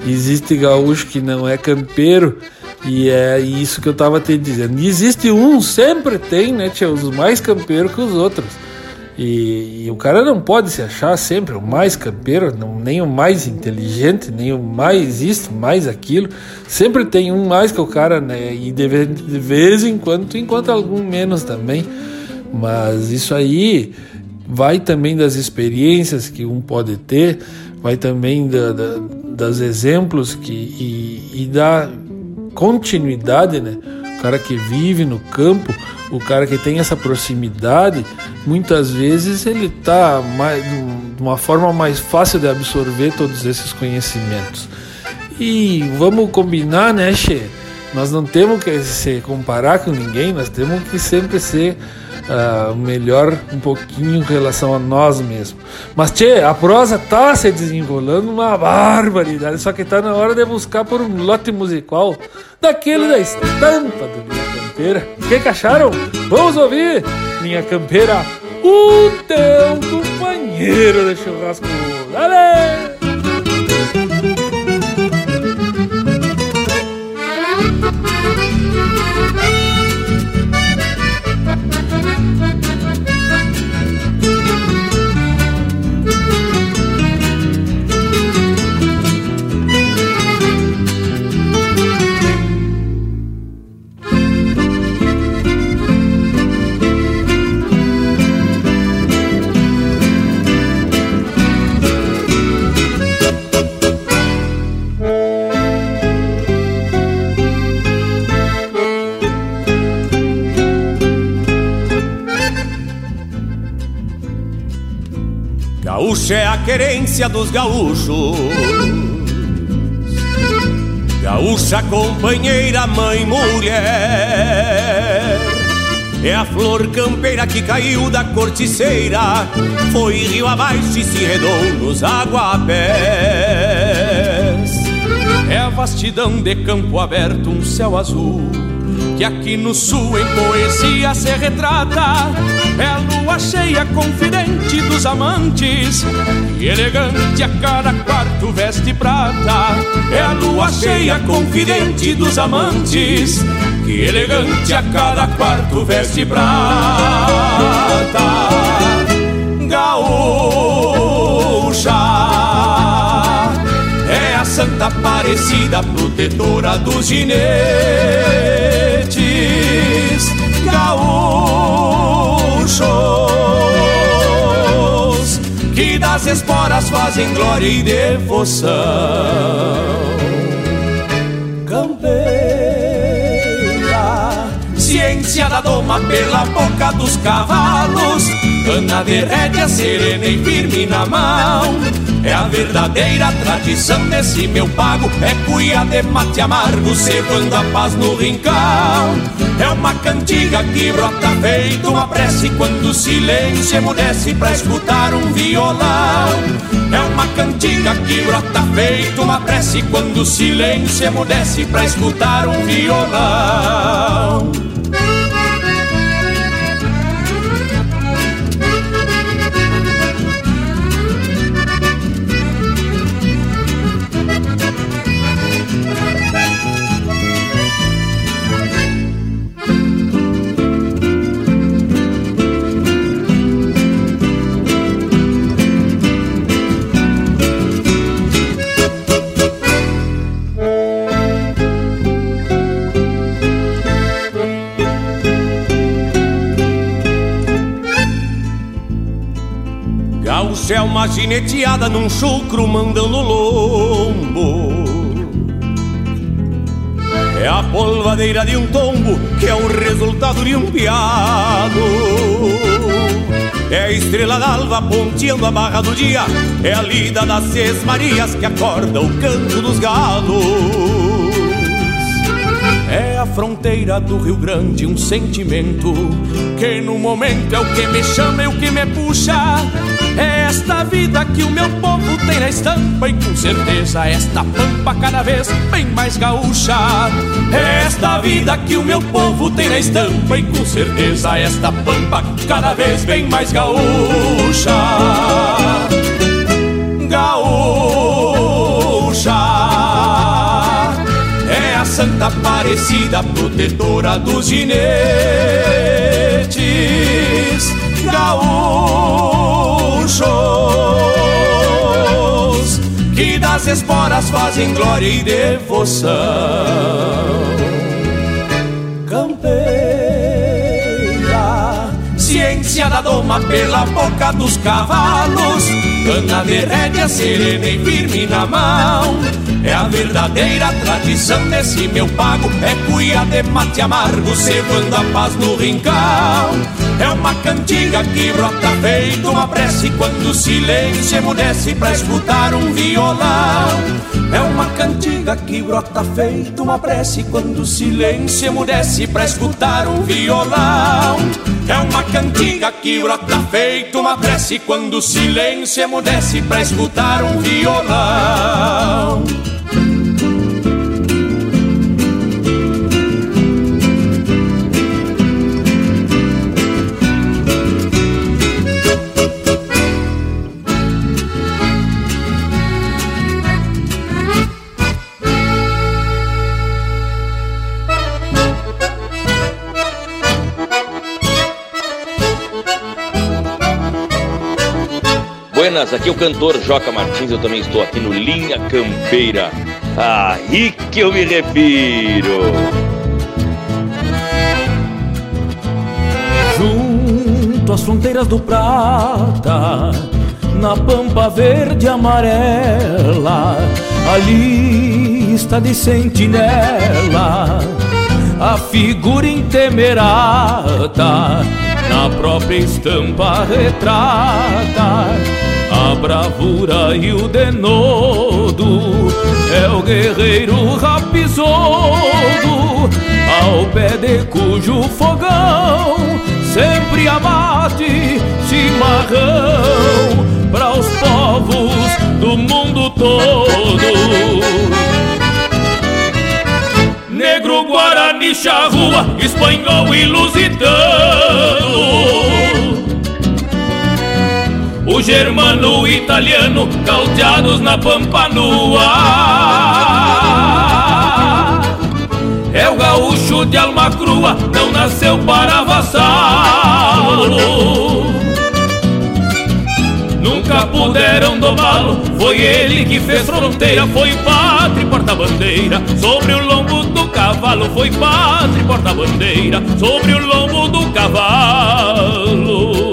existe gaúcho que não é campeiro e é isso que eu tava te dizendo. Existe um, sempre tem, né, tia, os mais campeiros que os outros. E, e, o cara não pode se achar sempre o mais campeiro, não, nem o mais inteligente, nem o mais isto, mais aquilo. Sempre tem um mais que o cara, né? E de, de vez em quando tu encontra algum menos também. Mas isso aí vai também das experiências que um pode ter, vai também da, da, das exemplos que, e, e da continuidade, né? Cara que vive no campo o cara que tem essa proximidade, muitas vezes ele está de uma forma mais fácil de absorver todos esses conhecimentos. E vamos combinar, né, Che? Nós não temos que se comparar com ninguém, nós temos que sempre ser uh, melhor um pouquinho em relação a nós mesmos. Mas, Tchê, a prosa tá se desenrolando uma barbaridade, só que tá na hora de buscar por um lote musical daquele da estampa do Linha Campeira. O que, que acharam? Vamos ouvir, Linha Campeira, o teu companheiro de churrasco. Dale! É a querência dos gaúchos. Gaúcha, companheira, mãe, mulher. É a flor campeira que caiu da corticeira. Foi rio abaixo e se redou nos aguapés. É a vastidão de campo aberto, um céu azul que aqui no sul em poesia se retrata. É a lua cheia, confidente dos amantes, e elegante a cada quarto veste prata. É a lua cheia, confidente dos amantes, que elegante a cada quarto veste prata. Gaúcha é a Santa Aparecida, protetora dos ginetes gaúchos que das esporas fazem glória e devoção. Campeira, ciência da doma pela boca dos cavalos Cana de rédea serena e firme na mão. É a verdadeira tradição desse meu pago. É cuia de mate amargo, cevando a paz no rincão. É uma cantiga que brota feito uma prece quando o silêncio emudece pra escutar um violão. É uma cantiga que brota feito uma prece quando o silêncio emudece pra escutar um violão. Uma gineteada num chucro mandando lombo. É a polvadeira de um tombo que é o resultado de um piado. É a estrela d'alva ponteando a barra do dia. É a lida das seis marias que acorda o canto dos galos. É a fronteira do Rio Grande, um sentimento que no momento é o que me chama e o que me puxa. É esta vida que o meu povo tem na estampa e com certeza esta pampa cada vez bem mais gaúcha. É esta vida que o meu povo tem na estampa e com certeza esta pampa cada vez bem mais gaúcha. Gaúcha é a Santa Aparecida, protetora dos ginetes. Gaúchos que das esporas fazem glória e devoção. Campeira, ciência da doma pela boca dos cavalos, cana de rédea serena e firme na mão. É a verdadeira tradição desse meu pago É cuia de mate amargo, cevando a paz no rincão É uma cantiga que brota feito uma prece Quando o silêncio emudece pra escutar um violão. É uma cantiga que brota feito uma prece Quando o silêncio emudece pra escutar um violão. É uma cantiga que brota feito uma prece Quando o silêncio emudece pra escutar um violão Buenas, aqui é o cantor Joca Martins, eu também estou aqui no Linha Campeira. Aí que eu me refiro. Junto às fronteiras do Prata, na pampa verde e amarela, ali está de sentinela, a figura intemerata, na própria estampa retrata a bravura e o denodo é o guerreiro rapizoso, ao pé de cujo fogão sempre abate chimarrão para os povos do mundo todo. Negro, Guarani, Charrua, Espanhol e Lusitano o germano, o italiano, caldeados na pampa nua. É o gaúcho de alma crua, não nasceu para vassalo. Nunca puderam domá-lo, foi ele que fez fronteira, foi pátria e porta-bandeira. Sobre o lombo do cavalo, foi pátria e porta-bandeira. Sobre o lombo do cavalo.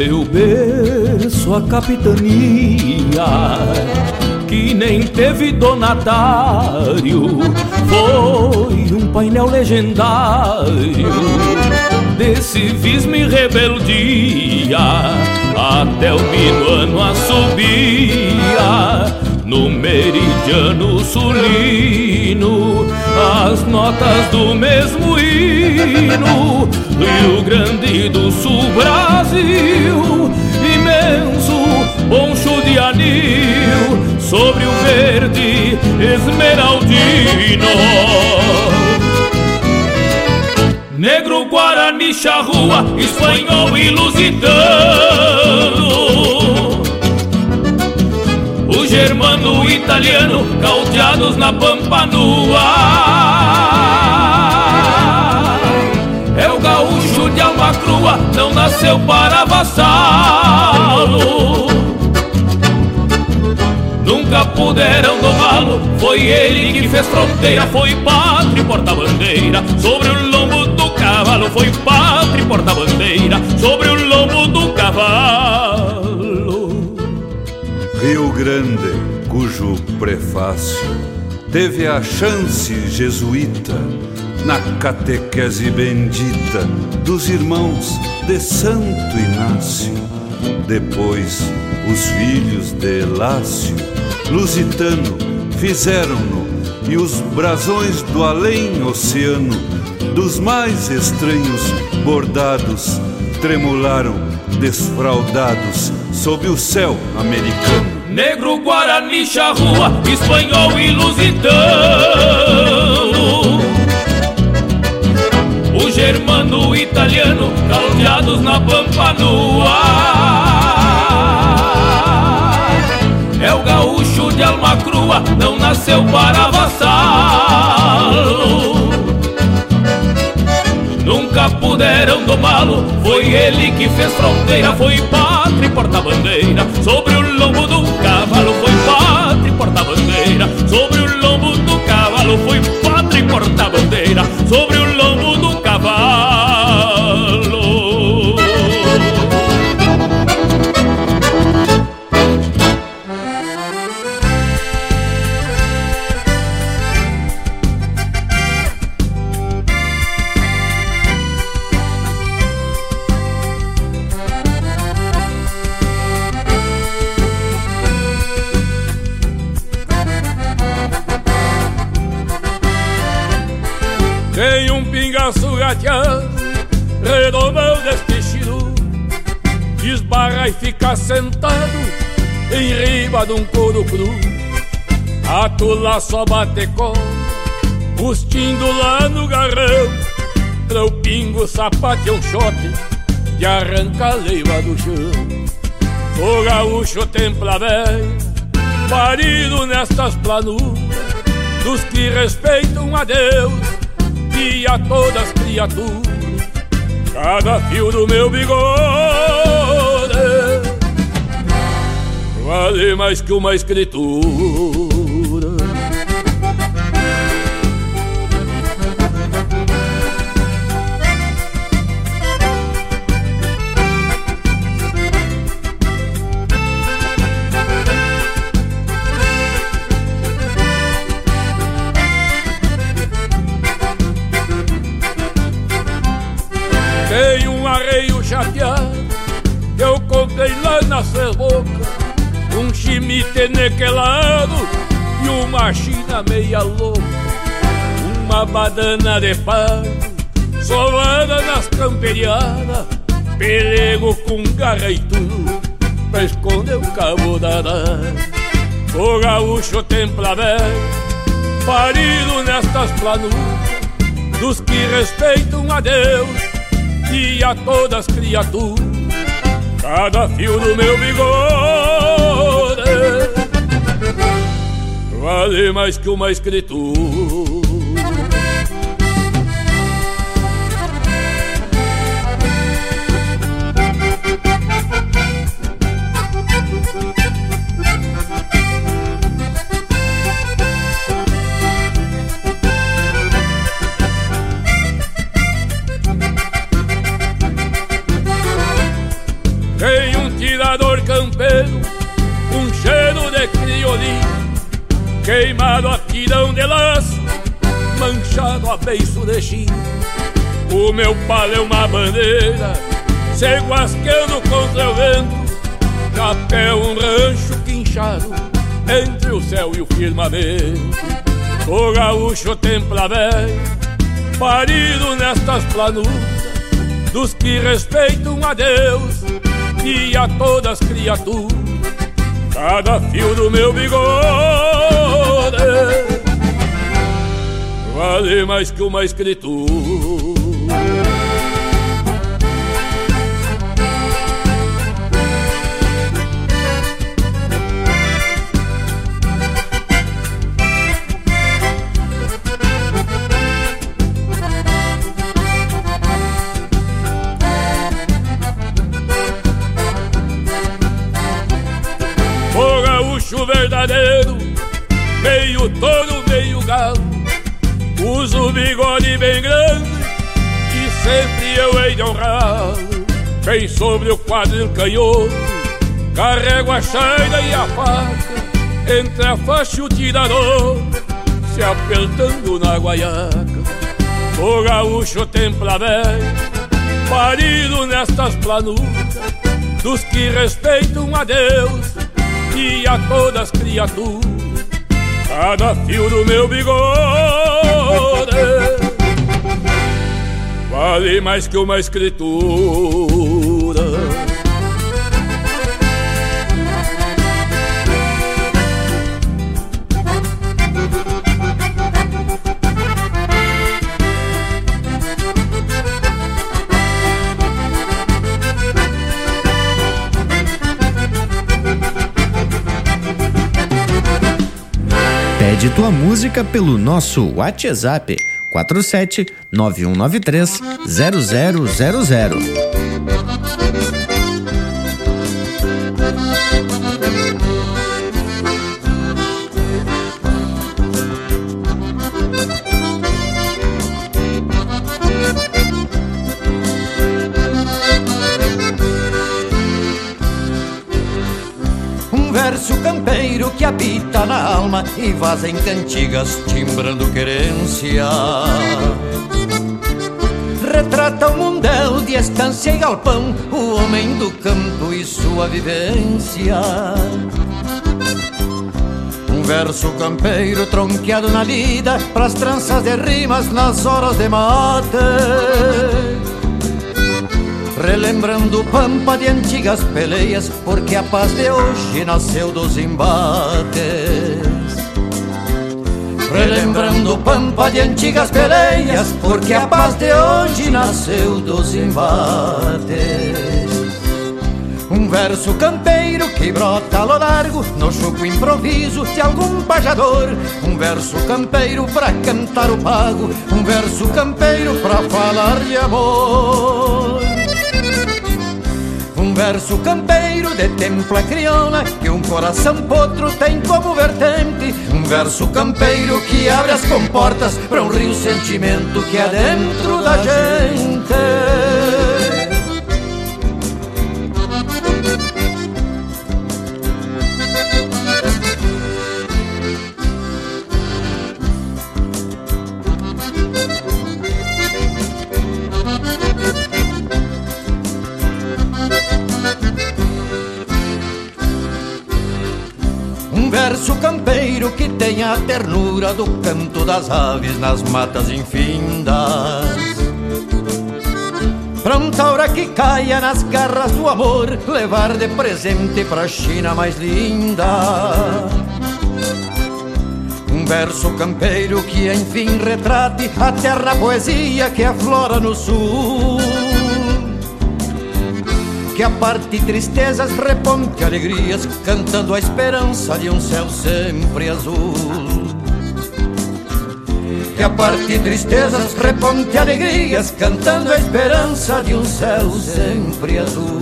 Seu berço a capitania, que nem teve donatário, foi um painel legendário de civismo e rebeldia, até o minuano assobia no meridiano sulino, as notas do mesmo hino, Rio Grande do Sul, Brasil, imenso poncho de anil, sobre o verde esmeraldino. Negro, Guarani, Charrua, espanhol e lusitano germano, italiano, caldeados na pampa nua. É o gaúcho de alma crua, não nasceu para vassalo. Nunca puderam domá-lo, foi ele que fez fronteira, foi pátria e porta-bandeira. Sobre o lombo do cavalo, foi pátria e porta-bandeira. Sobre o lombo do cavalo. Grande, cujo prefácio teve a chance jesuíta na catequese bendita dos irmãos de Santo Inácio. Depois, os filhos de Lácio, lusitano, fizeram-no e os brasões do além oceano, dos mais estranhos bordados, tremularam desfraudados sob o céu americano. Negro, Guarani, Charrua, espanhol e lusitano O germano, italiano, caldeados na pampa nua É o gaúcho de alma crua, não nasceu para vassalo. Nunca puderam domá-lo, foi ele que fez fronteira, foi pátria e porta-bandeira. Cavalo foi pátria e porta-bandeira. Sobre Atula só bate com Bustindo lá no garrão. Pra o pingo sapate um chote Que arranca a leiva do chão. O gaúcho templa velha Parido nestas planuras Dos que respeitam a Deus E a todas as criaturas. Cada fio do meu bigode Vale mais que uma escritura uma china meia louca Uma badana de pano solada nas camperiadas Pelego com garra e tudo pra esconder o cabo da O gaúcho templa parido nestas planuras Dos que respeitam a Deus e a todas as criaturas. Cada fio do meu bigode Vale mais que uma escritura beiço de. O meu palo é uma bandeira, se guasqueando contra o vento, chapéu um rancho quinchado entre o céu e o firmamento. O gaúcho templa velho, parido nestas planuras, dos que respeitam a Deus e a todas as criaturas. Cada fio do meu bigode vale mais que uma escritura. Sempre eu hei de honrar. Bem sobre o quadril canhoto, carrego a chaira e a faca, entre a faixa e o tirador, se apertando na guaiaca. O gaúcho templa velho, parido nestas planuras, dos que respeitam a Deus e a todas as criaturas, cada fio do meu bigode vale mais que uma escritura. Pede tua música pelo nosso WhatsApp 47 9193 0000. Alma e vaza em cantigas timbrando querência. Retrata o mundel de estância e galpão, o homem do campo e sua vivência. Um verso campeiro tronqueado na lida, pras tranças de rimas nas horas de mate Relembrando pampa de antigas peleias, porque a paz de hoje nasceu dos embates. Relembrando pampa de antigas peleias, porque a paz de hoje nasceu dos embates. Um verso campeiro que brota ao largo no chuco improviso de algum pajador. Um verso campeiro pra cantar o pago, um verso campeiro pra falar de amor. Verso campeiro de templa crioula Que um coração potro tem como vertente. Um verso campeiro que abre as comportas Para um rio sentimento que é dentro da gente ternura do canto das aves nas matas infindas. Pra um taura que caia nas garras do amor, levar de presente pra China mais linda. Um verso campeiro que enfim retrate a terra poesia que aflora no sul que aparte tristezas, reponte alegrias, cantando a esperança de um céu sempre azul. Que aparte tristezas, reponte alegrias, cantando a esperança de um céu sempre azul.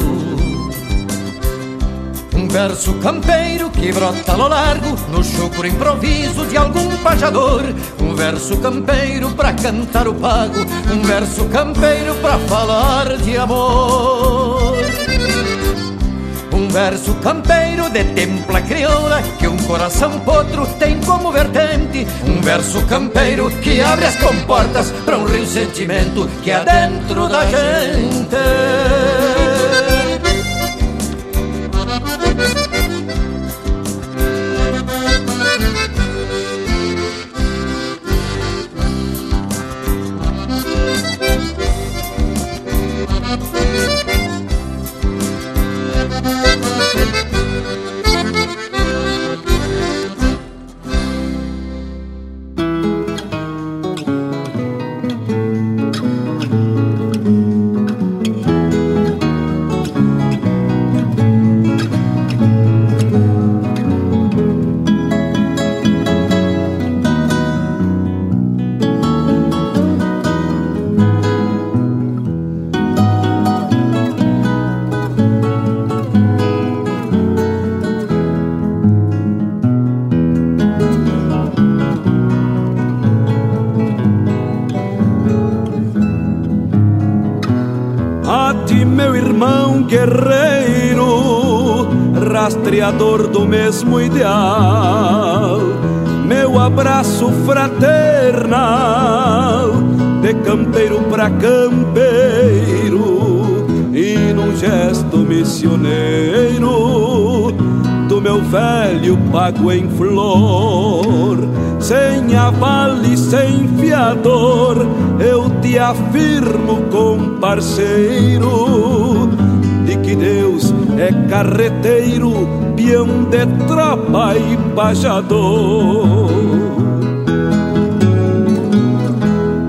Um verso campeiro que brota no largo, no chucro improviso de algum pajador. Um verso campeiro pra cantar o pago, um verso campeiro pra falar de amor. Verso campeiro de templa crioula Que um coração potro tem como vertente. Um verso campeiro que abre as comportas Para um rio sentimento que é dentro da gente rastreador do mesmo ideal. Meu abraço fraternal, de campeiro pra campeiro, e num gesto missioneiro do meu velho pago em flor. Sem aval e sem fiador, eu te afirmo, com é carreteiro, peão de tropa e pajador.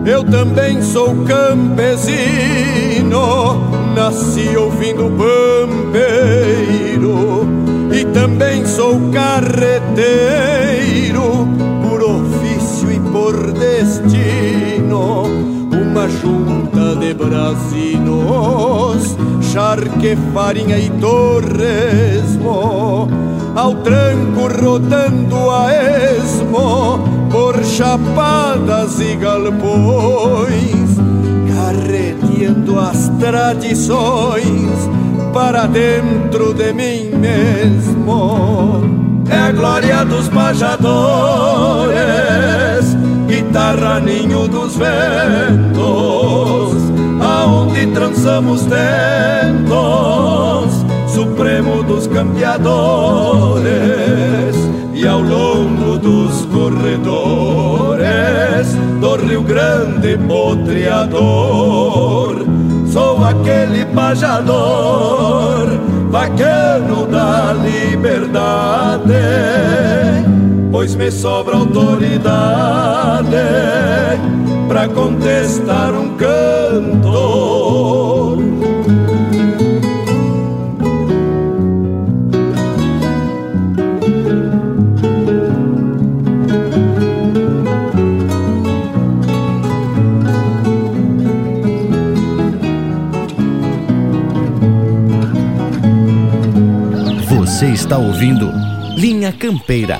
Eu também sou campesino, nasci ouvindo pampeiro, e também sou carreteiro, por ofício e por destino, uma junta de brasinos charque, farinha e torresmo, ao tranco rodando a esmo, por chapadas e galpões, carreteando as tradições para dentro de mim mesmo. É a glória dos pajadores, guitarra ninho dos ventos aonde trançamos tentos, supremo dos campeadores, e ao longo dos corredores do Rio Grande potreador, sou aquele pajador, vaqueiro da liberdade, pois me sobra autoridade para contestar um cantor. Você está ouvindo Linha Campeira,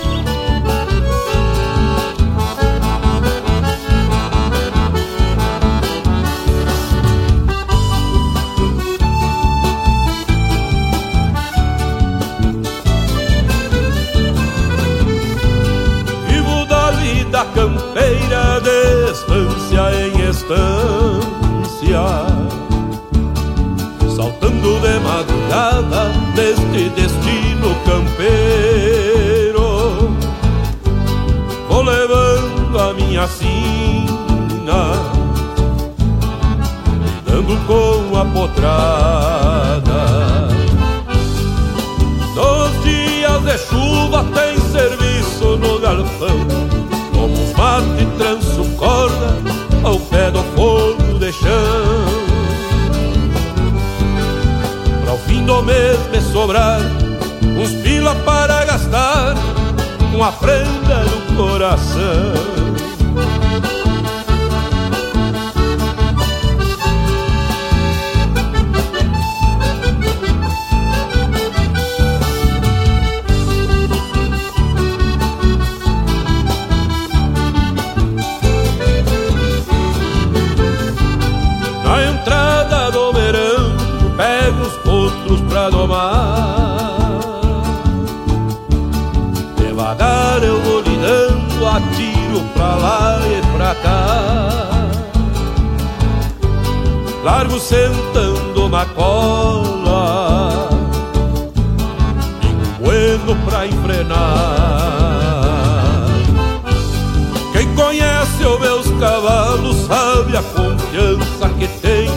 Do mês me sobrar uns pila para gastar com a prenda no coração. Pra lá e pra cá. Largo sentando na cola, bueno pra enfrenar. Quem conhece os meus cavalos sabe a confiança que tem.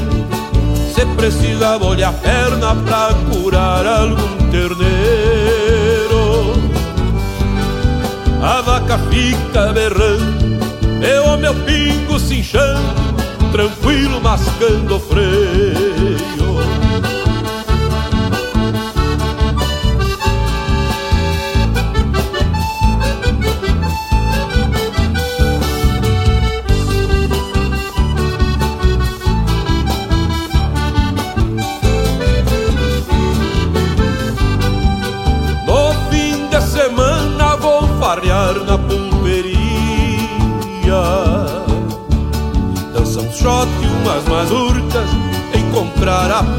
Se precisa molhar a perna pra curar algum terneiro vaca fica berrando, eu meu pingo se inchando, tranquilo mascando freio.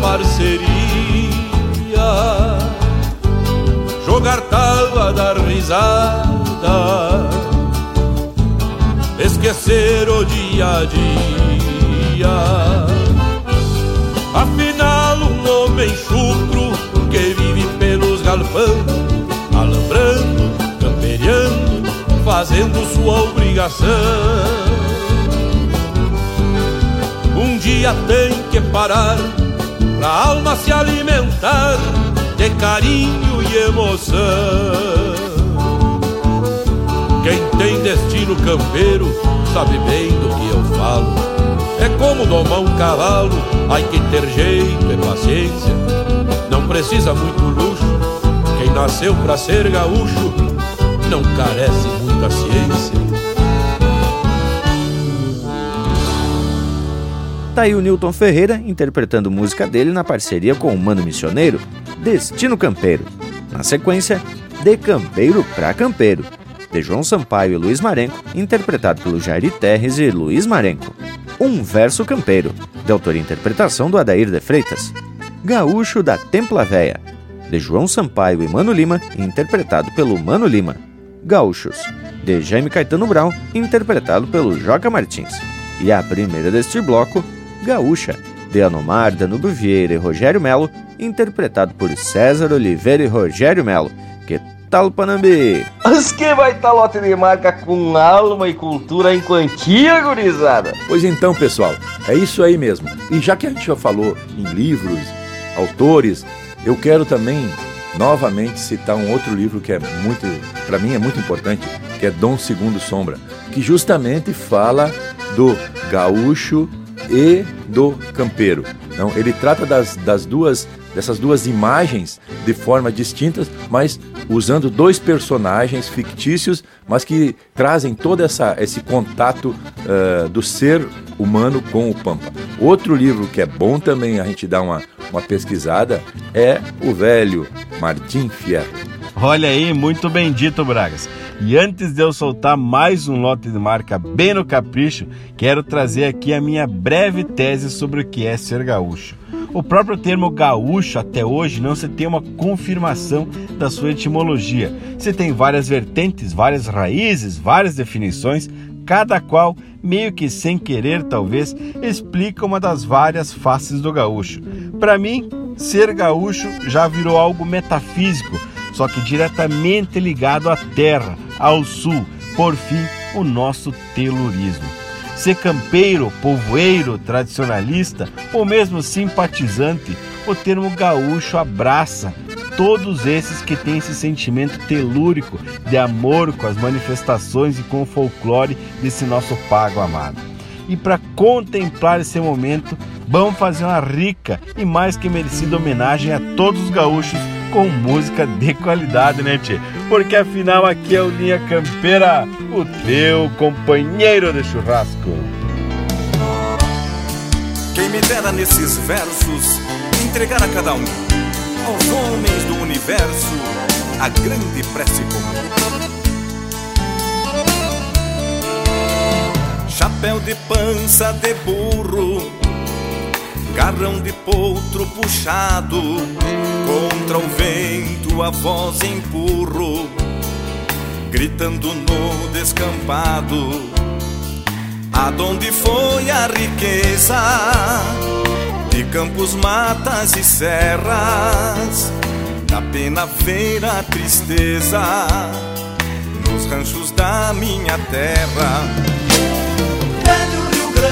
Parceria. Jogar tábua, dar risada. Esquecer o dia a dia. Afinal um homem chucro Que vive pelos galpões Alambrando fazendo sua obrigação. Um dia tem que parar pra alma se alimentar de carinho e emoção. Quem tem destino campeiro sabe bem do que eu falo. É como domar um cavalo, hay que ter jeito e paciência. Não precisa muito luxo. Quem nasceu pra ser gaúcho não carece muita ciência. Tá aí o Newton Ferreira interpretando música dele na parceria com o Mano Missioneiro, Destino Campeiro. Na sequência, De Campeiro pra Campeiro, de João Sampaio e Luiz Marenco, interpretado pelo Jairi Terres e Luiz Marenco. Um Verso Campeiro, de autoria e interpretação do Adair de Freitas. Gaúcho da Templa Véia, de João Sampaio e Mano Lima, interpretado pelo Mano Lima. Gaúchos, de Jaime Caetano Brown, interpretado pelo Joca Martins. E a primeira deste bloco, Gaúcha, de Anomar, Danúbio Vieira e Rogério Melo, interpretado por César Oliveira e Rogério Melo. Que tal, Panambi? Mas que vai estar lote de marca com alma e cultura em quantia, gurizada? Pois então, pessoal, é isso aí mesmo. E já que a gente já falou em livros, autores, eu quero também novamente citar um outro livro que é muito, para mim é muito importante, que é Dom Segundo Sombra, que justamente fala do gaúcho e do campeiro. Então, ele trata das, das duas dessas duas imagens de forma distintas, mas usando dois personagens fictícios, mas que trazem todo essa, esse contato uh, do ser humano com o Pampa. Outro livro que é bom também a gente dar uma, uma pesquisada é o velho Martim Fierro. Olha aí, muito bendito, Bragas. E antes de eu soltar mais um lote de marca bem no capricho, quero trazer aqui a minha breve tese sobre o que é ser gaúcho. O próprio termo gaúcho até hoje não se tem uma confirmação da sua etimologia. Se tem várias vertentes, várias raízes, várias definições, cada qual, meio que sem querer talvez, explica uma das várias faces do gaúcho. Para mim, ser gaúcho já virou algo metafísico, só que diretamente ligado à terra, ao sul, por fim, o nosso telurismo. Ser campeiro, povoeiro, tradicionalista ou mesmo simpatizante, o termo gaúcho abraça todos esses que têm esse sentimento telúrico de amor com as manifestações e com o folclore desse nosso pago amado. E para contemplar esse momento, vamos fazer uma rica e mais que merecida homenagem a todos os gaúchos com música de qualidade, né, tchê? Porque afinal aqui é o Linha Campeira, o teu companheiro de churrasco. Quem me dera nesses versos entregar a cada um, aos homens do universo, a grande prece comum. Chapéu de pança de burro, garrão de potro puxado, contra o vento a voz empurro gritando no descampado, aonde foi a riqueza de campos, matas e serras, da pena ver a tristeza nos ranchos da minha terra.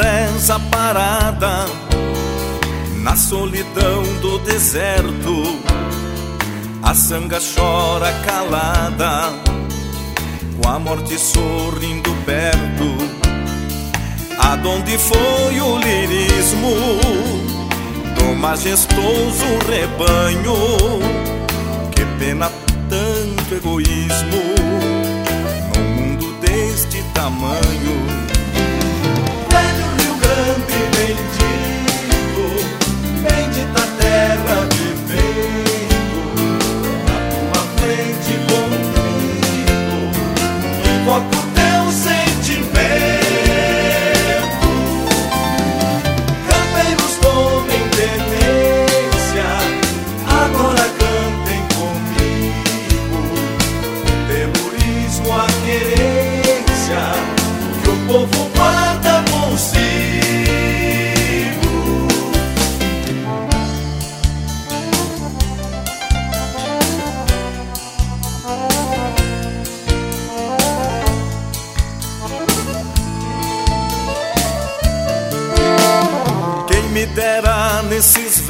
reza parada na solidão do deserto. A sanga chora calada, com a morte sorrindo perto. Aonde foi o lirismo do majestoso rebanho? Que pena tanto egoísmo num mundo deste tamanho.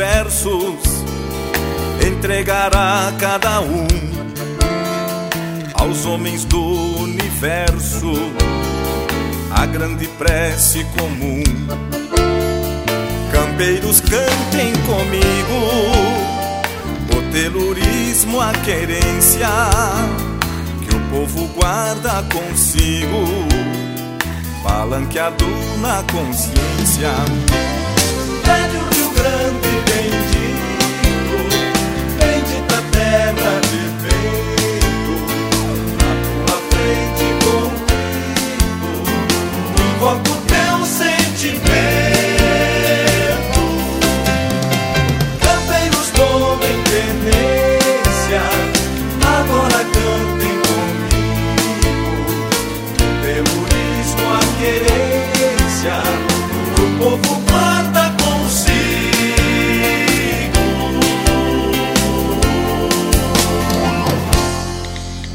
Versos entregar a cada um aos homens do universo a grande prece comum. Campeiros cantem comigo o telurismo, a querência que o povo guarda consigo, palanqueado na consciência. Terra de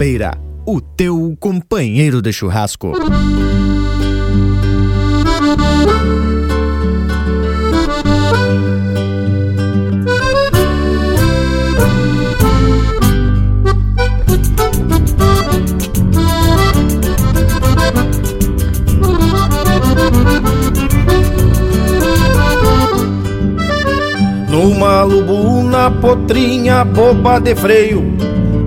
Campeira, o teu companheiro de churrasco. Numa lubuna potrinha boba de freio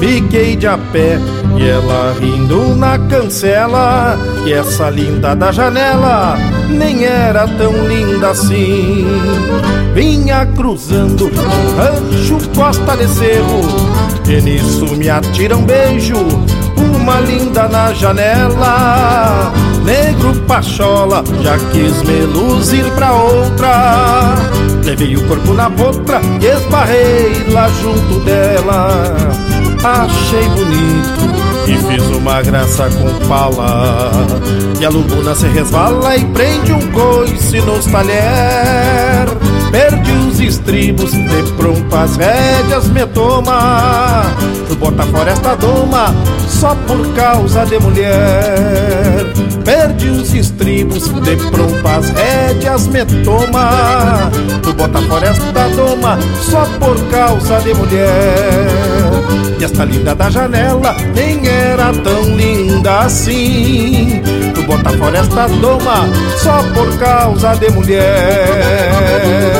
Fiquei de a pé e ela rindo na cancela. E essa linda da janela nem era tão linda assim. Vinha cruzando um rancho costa de cerro. E nisso me atira um beijo, uma linda na janela. Negro pachola, já quis me luzir pra outra. Levei o corpo na potra e esbarrei lá junto dela achei bonito e fiz uma graça com pala. E a lubuna se resvala e prende um coice nos talher. Perdi os estribos, de pronto as rédeas me toma. Tu bota fora esta doma só por causa de mulher. Perdi os estribos, de pronto as rédeas me toma. Tu bota fora esta doma só por causa de mulher. E esta linda da janela nem era tão linda assim. Tu bota fora esta doma só por causa de mulher.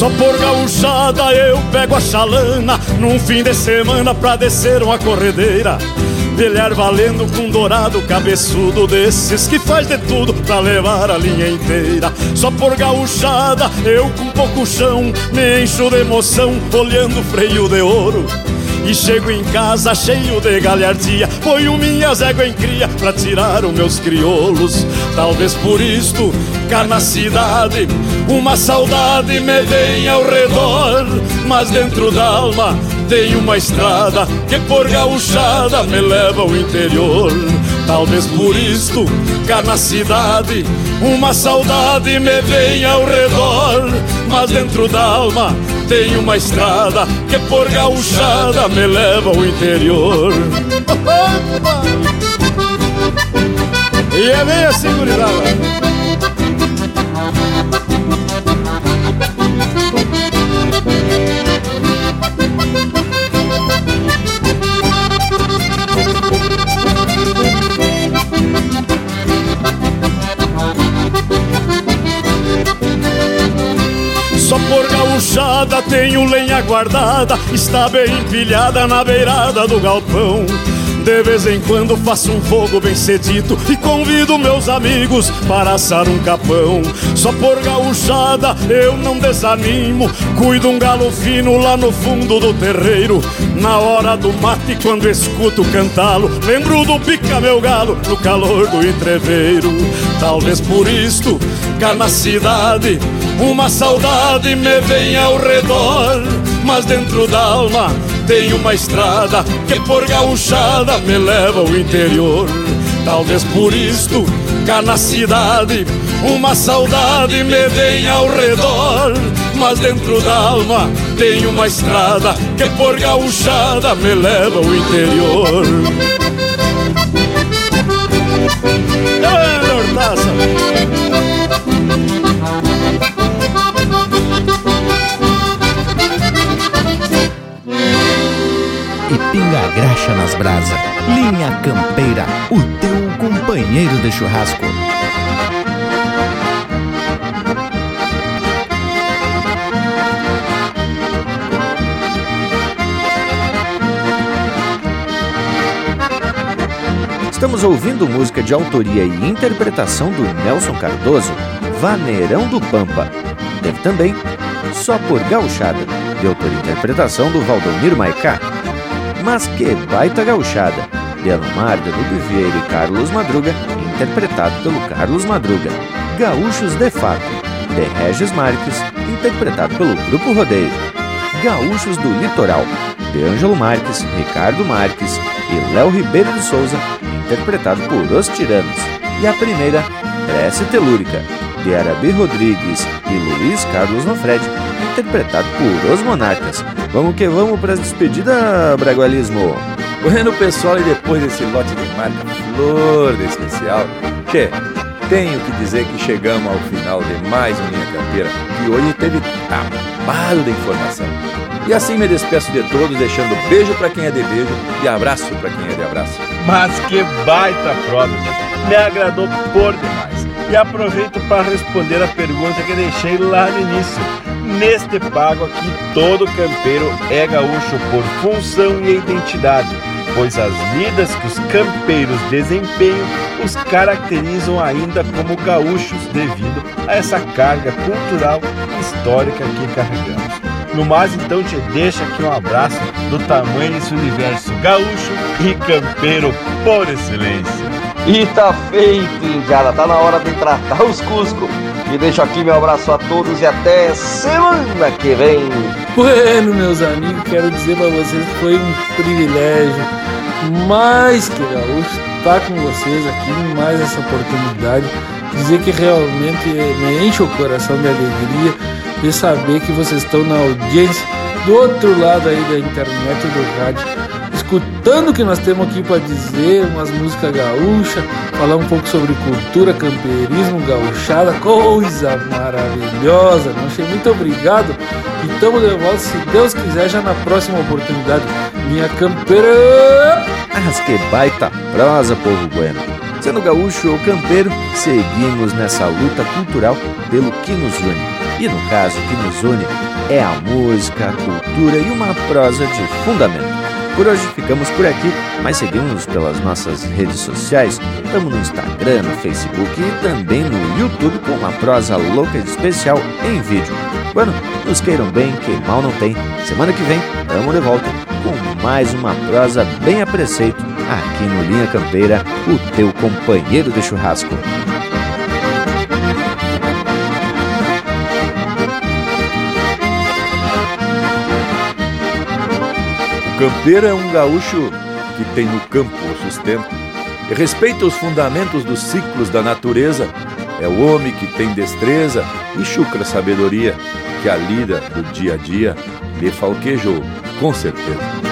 Só por gauchada eu pego a chalana. Num fim de semana pra descer uma corredeira. Pelear valendo com dourado cabeçudo Desses que faz de tudo pra levar a linha inteira. Só por gauchada eu com pouco chão Me encho de emoção olhando o freio de ouro e chego em casa cheio de galhardia. Ponho minhas éguas em cria pra tirar os meus crioulos. Talvez por isto, cá na cidade Uma saudade me vem ao redor. Mas dentro da alma tem uma estrada que por gauchada me leva ao interior. Talvez por isto, cá na cidade, uma saudade me vem ao redor. Mas dentro da alma tem uma estrada que por gauchada me leva ao interior. E é bem assim, gurizada. Só por gauchada tenho lenha guardada, está bem empilhada na beirada do galpão. De vez em quando faço um fogo bem cedito e convido meus amigos para assar um capão. Só por gauchada eu não desanimo, cuido um galo fino lá no fundo do terreiro. Na hora do mate, quando escuto cantá-lo, lembro do pica meu galo no calor do entreveiro. Talvez por isto, cá na cidade, uma saudade me vem ao redor, mas dentro da alma tem uma estrada que por gauchada me leva ao interior. Talvez por isto, cá na cidade, uma saudade me vem ao redor. Mas dentro da alma tem uma estrada que por gauchada me leva ao interior. É, Hortaça! E pinga graxa nas brasa. Linha Campeira, o teu companheiro de churrasco. Estamos ouvindo música de autoria e interpretação do Nelson Cardoso, Vaneirão do Pampa. Teve também Só por Gauchada, de autoria e interpretação do Valdomiro Maicá. Mas que baita gauchada, de Alomar de Ludo Vieira e Carlos Madruga, interpretado pelo Carlos Madruga. Gaúchos de Fato, de Regis Marques, interpretado pelo Grupo Rodeio. Gaúchos do Litoral, de Ângelo Marques, Ricardo Marques e Léo Ribeiro de Souza, interpretado por Os Tiranos. E a primeira, Prece Telúrica, de Arabi Rodrigues e Luiz Carlos Nofred, interpretado por Os Monarcas. Vamos que vamos para as despedidas, Bragualismo! Bueno, pessoal, e depois desse lote de marca flor de especial, que tenho que dizer que chegamos ao final de mais um Linha Campeira e hoje teve trabalho de informação. E assim me despeço de todos, deixando beijo para quem é de beijo e abraço para quem é de abraço. Mas que baita prova, me agradou por demais. E aproveito para responder a pergunta que deixei lá no início. Neste pago aqui, todo campeiro é gaúcho por função e identidade, pois as lidas que os campeiros desempenham os caracterizam ainda como gaúchos devido a essa carga cultural e histórica que carregamos. No mais, então, te deixa aqui um abraço do tamanho desse universo gaúcho e campeiro por excelência. E tá feito, Indiada. Tá na hora de tratar os Cusco. E deixo aqui meu abraço a todos e até semana que vem. Bueno, meus amigos, quero dizer para vocês que foi um privilégio mais que gaúcho estar com vocês aqui mais essa oportunidade. Dizer que realmente me enche o coração de alegria de saber que vocês estão na audiência do outro lado aí da internet e do rádio, escutando o que nós temos aqui para dizer, umas músicas gaúcha, falar um pouco sobre cultura, campeirismo, gauchada, coisa maravilhosa. Manche, muito obrigado e estamos de volta, se Deus quiser, já na próxima oportunidade. Minha campeira! Mas que baita prosa, povo bueno! Sendo gaúcho ou campeiro, seguimos nessa luta cultural pelo que nos une. E no caso, o que nos une é a música, a cultura e uma prosa de fundamento. Por hoje ficamos por aqui, mas seguimos pelas nossas redes sociais. Estamos no Instagram, no Facebook e também no YouTube com uma prosa louca e especial em vídeo. Bueno, nos queiram bem, que mal não tem. Semana que vem, estamos de volta com mais uma prosa bem a preceito aqui no Linha Campeira, o teu companheiro de churrasco. Campeiro é um gaúcho que tem no campo o sustento e respeita os fundamentos dos ciclos da natureza. É o homem que tem destreza e chucra sabedoria que a lida do dia a dia lhe falquejou, com certeza.